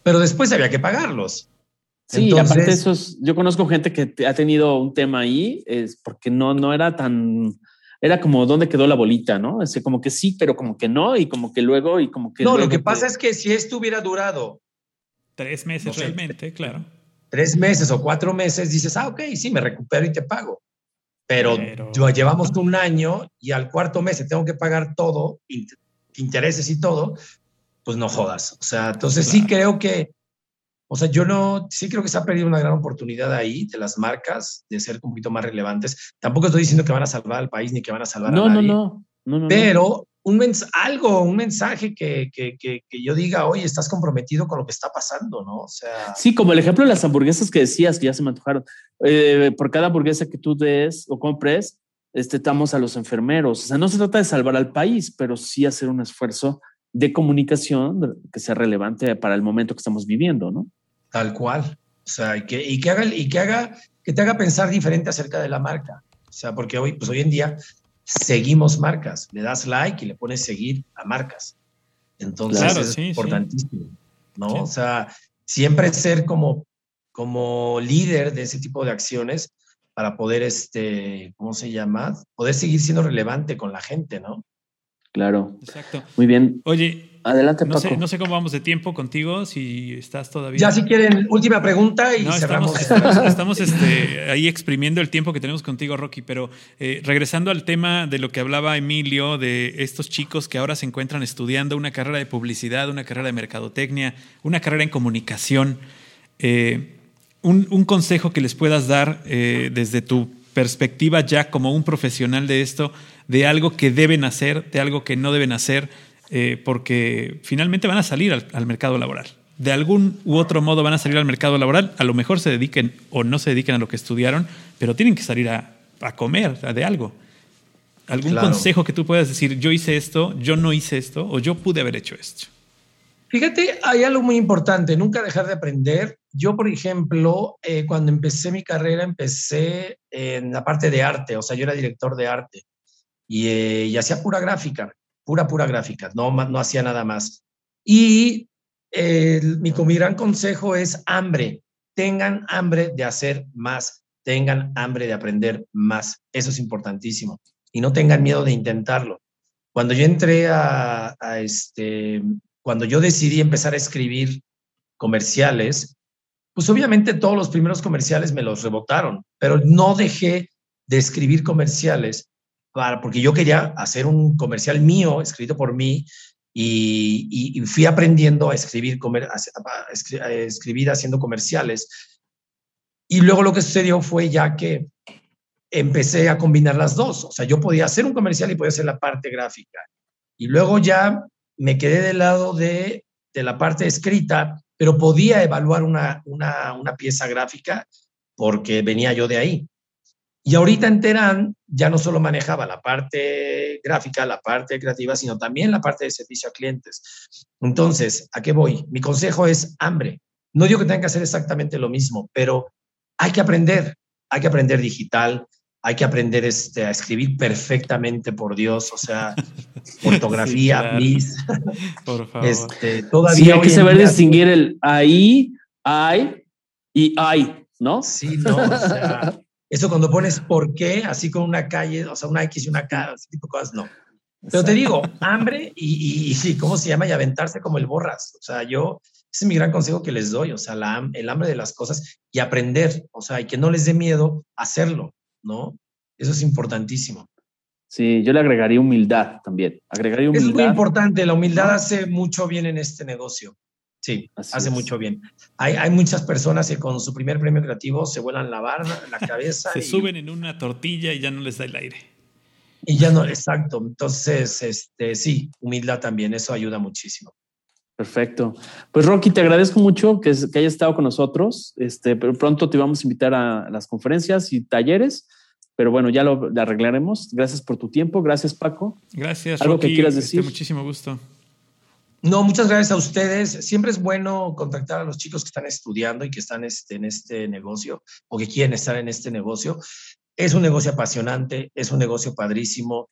pero después había que pagarlos. Sí, aparte eso yo conozco gente que ha tenido un tema ahí, es porque no, no era tan, era como dónde quedó la bolita, ¿no? Es como que sí, pero como que no, y como que luego, y como que... No, lo que pasa es que si esto hubiera durado... Tres meses realmente, claro. Tres meses o cuatro meses, dices, ah, ok, sí, me recupero y te pago. Pero, llevamos un año y al cuarto mes te tengo que pagar todo, intereses y todo, pues no jodas. O sea, entonces sí creo que, o sea, yo no, sí creo que se ha perdido una gran oportunidad ahí de las marcas de ser un poquito más relevantes. Tampoco estoy diciendo que van a salvar al país ni que van a salvar a nadie. No, no, no. Pero un mens algo, un mensaje que, que, que, yo diga, oye, estás comprometido con lo que está pasando, ¿no? O sea. Sí, como el ejemplo de las hamburguesas que decías, que ya se me antojaron. Eh, por cada hamburguesa que tú des o compres, este, estamos a los enfermeros. O sea, no se trata de salvar al país, pero sí hacer un esfuerzo de comunicación que sea relevante para el momento que estamos viviendo, ¿no? Tal cual. O sea, y que, y que haga, y que haga, que te haga pensar diferente acerca de la marca. O sea, porque hoy, pues hoy en día seguimos marcas, le das like y le pones seguir a marcas. Entonces es importantísimo, ¿no? O sea, siempre ser como, como líder de ese tipo de acciones para poder, este, ¿cómo se llama? Poder seguir siendo relevante con la gente, ¿no? Claro. Exacto. Muy bien. Oye, Adelante, no Sé, no sé cómo vamos de tiempo contigo, si estás todavía. Ya, si quieren, última pregunta y cerramos. Estamos, este, ahí exprimiendo el tiempo que tenemos contigo, Rocky, pero eh, regresando al tema de lo que hablaba Emilio, de estos chicos que ahora se encuentran estudiando una carrera de publicidad, una carrera de mercadotecnia, una carrera en comunicación. Eh, un, consejo que les puedas dar eh, desde tu perspectiva ya como un profesional de esto, de algo que deben hacer, de algo que no deben hacer eh, porque finalmente van a salir al, mercado laboral. De algún u otro modo van a salir al mercado laboral, a lo mejor se dediquen o no se dediquen a lo que estudiaron, pero tienen que salir a, comer de algo. ¿Algún consejo que tú puedas decir, yo hice esto, yo no hice esto o yo pude haber hecho esto? Fíjate, hay algo muy importante, nunca dejar de aprender. Yo, por ejemplo, eh, cuando empecé mi carrera, empecé en la parte de arte, o sea, yo era director de arte y, eh, y hacía pura gráfica pura, pura gráfica, no, no hacía nada más. Y mi, mi gran consejo es hambre, tengan hambre de hacer más, tengan hambre de aprender más, eso es importantísimo, y no tengan miedo de intentarlo. Cuando yo entré a, a este, cuando yo decidí empezar a escribir comerciales, pues obviamente todos los primeros comerciales me los rebotaron, pero no dejé de escribir comerciales porque yo quería hacer un comercial mío, escrito por mí, y, fui aprendiendo a escribir, escribir haciendo comerciales. Y luego lo que sucedió fue ya que empecé a combinar las dos. O sea, yo podía hacer un comercial y podía hacer la parte gráfica. Y luego ya me quedé del lado de, de la parte escrita pero podía evaluar una, una, pieza gráfica porque venía yo de ahí. Y ahorita en Terán ya no solo manejaba la parte gráfica, la parte creativa, sino también la parte de servicio a clientes. Entonces, ¿a qué voy? Mi consejo es hambre. No digo que tengan que hacer exactamente lo mismo, pero hay que aprender, hay que aprender digital, hay que aprender este, a escribir perfectamente, por Dios, o sea, ortografía, please. Por favor. Este, todavía sí, hay que saber distinguir el ahí, hay y hay, ¿no? Sí, no, o sea, eso cuando pones por qué, así con una calle, o sea, una X y una K, ese tipo de cosas, no. Pero te digo, hambre y, y, ¿cómo se llama? Y aventarse como el borras. O sea, yo, ese es mi gran consejo que les doy, o sea, la, el hambre de las cosas y aprender, o sea, y que no les dé miedo hacerlo. ¿no? Eso es importantísimo. Sí, yo le agregaría humildad también. Agregaría humildad. Es muy importante, la humildad hace mucho bien en este negocio. Sí, hace mucho bien. Hay, hay, muchas personas que con su primer premio creativo se vuelan la barba, la cabeza. se suben en una tortilla y ya no les da el aire. Y ya no, exacto. Entonces, este, sí, humildad también, eso ayuda muchísimo. Perfecto. Pues Rocky, te agradezco mucho que, que hayas estado con nosotros. Este, pero pronto te vamos a invitar a las conferencias y talleres. Pero bueno, ya lo, arreglaremos. Gracias por tu tiempo. Gracias, Paco. Gracias. ¿Algo que quieras decir? Este, muchísimo gusto. No, muchas gracias a ustedes. Siempre es bueno contactar a los chicos que están estudiando y que están este, en este negocio o que quieren estar en este negocio. Es un negocio apasionante, es un negocio padrísimo.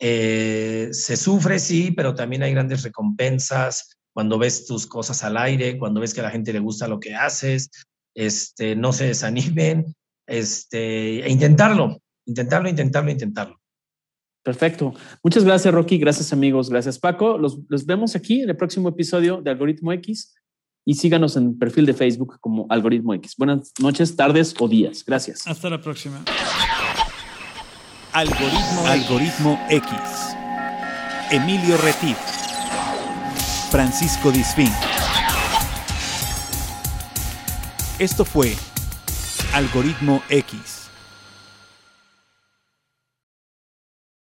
Eh, se sufre, sí, pero también hay grandes recompensas cuando ves tus cosas al aire, cuando ves que a la gente le gusta lo que haces, este, no se desanimen, este, e intentarlo, intentarlo, intentarlo, intentarlo. Perfecto. Muchas gracias, Rocky. Gracias, amigos. Gracias, Paco. Los, los, vemos aquí en el próximo episodio de Algoritmo X y síganos en perfil de Facebook como Algoritmo X. Buenas noches, tardes o días. Gracias. Hasta la próxima. Algoritmo, Algoritmo X. Emilio Retif. Francisco Disfín. Esto fue Algoritmo X.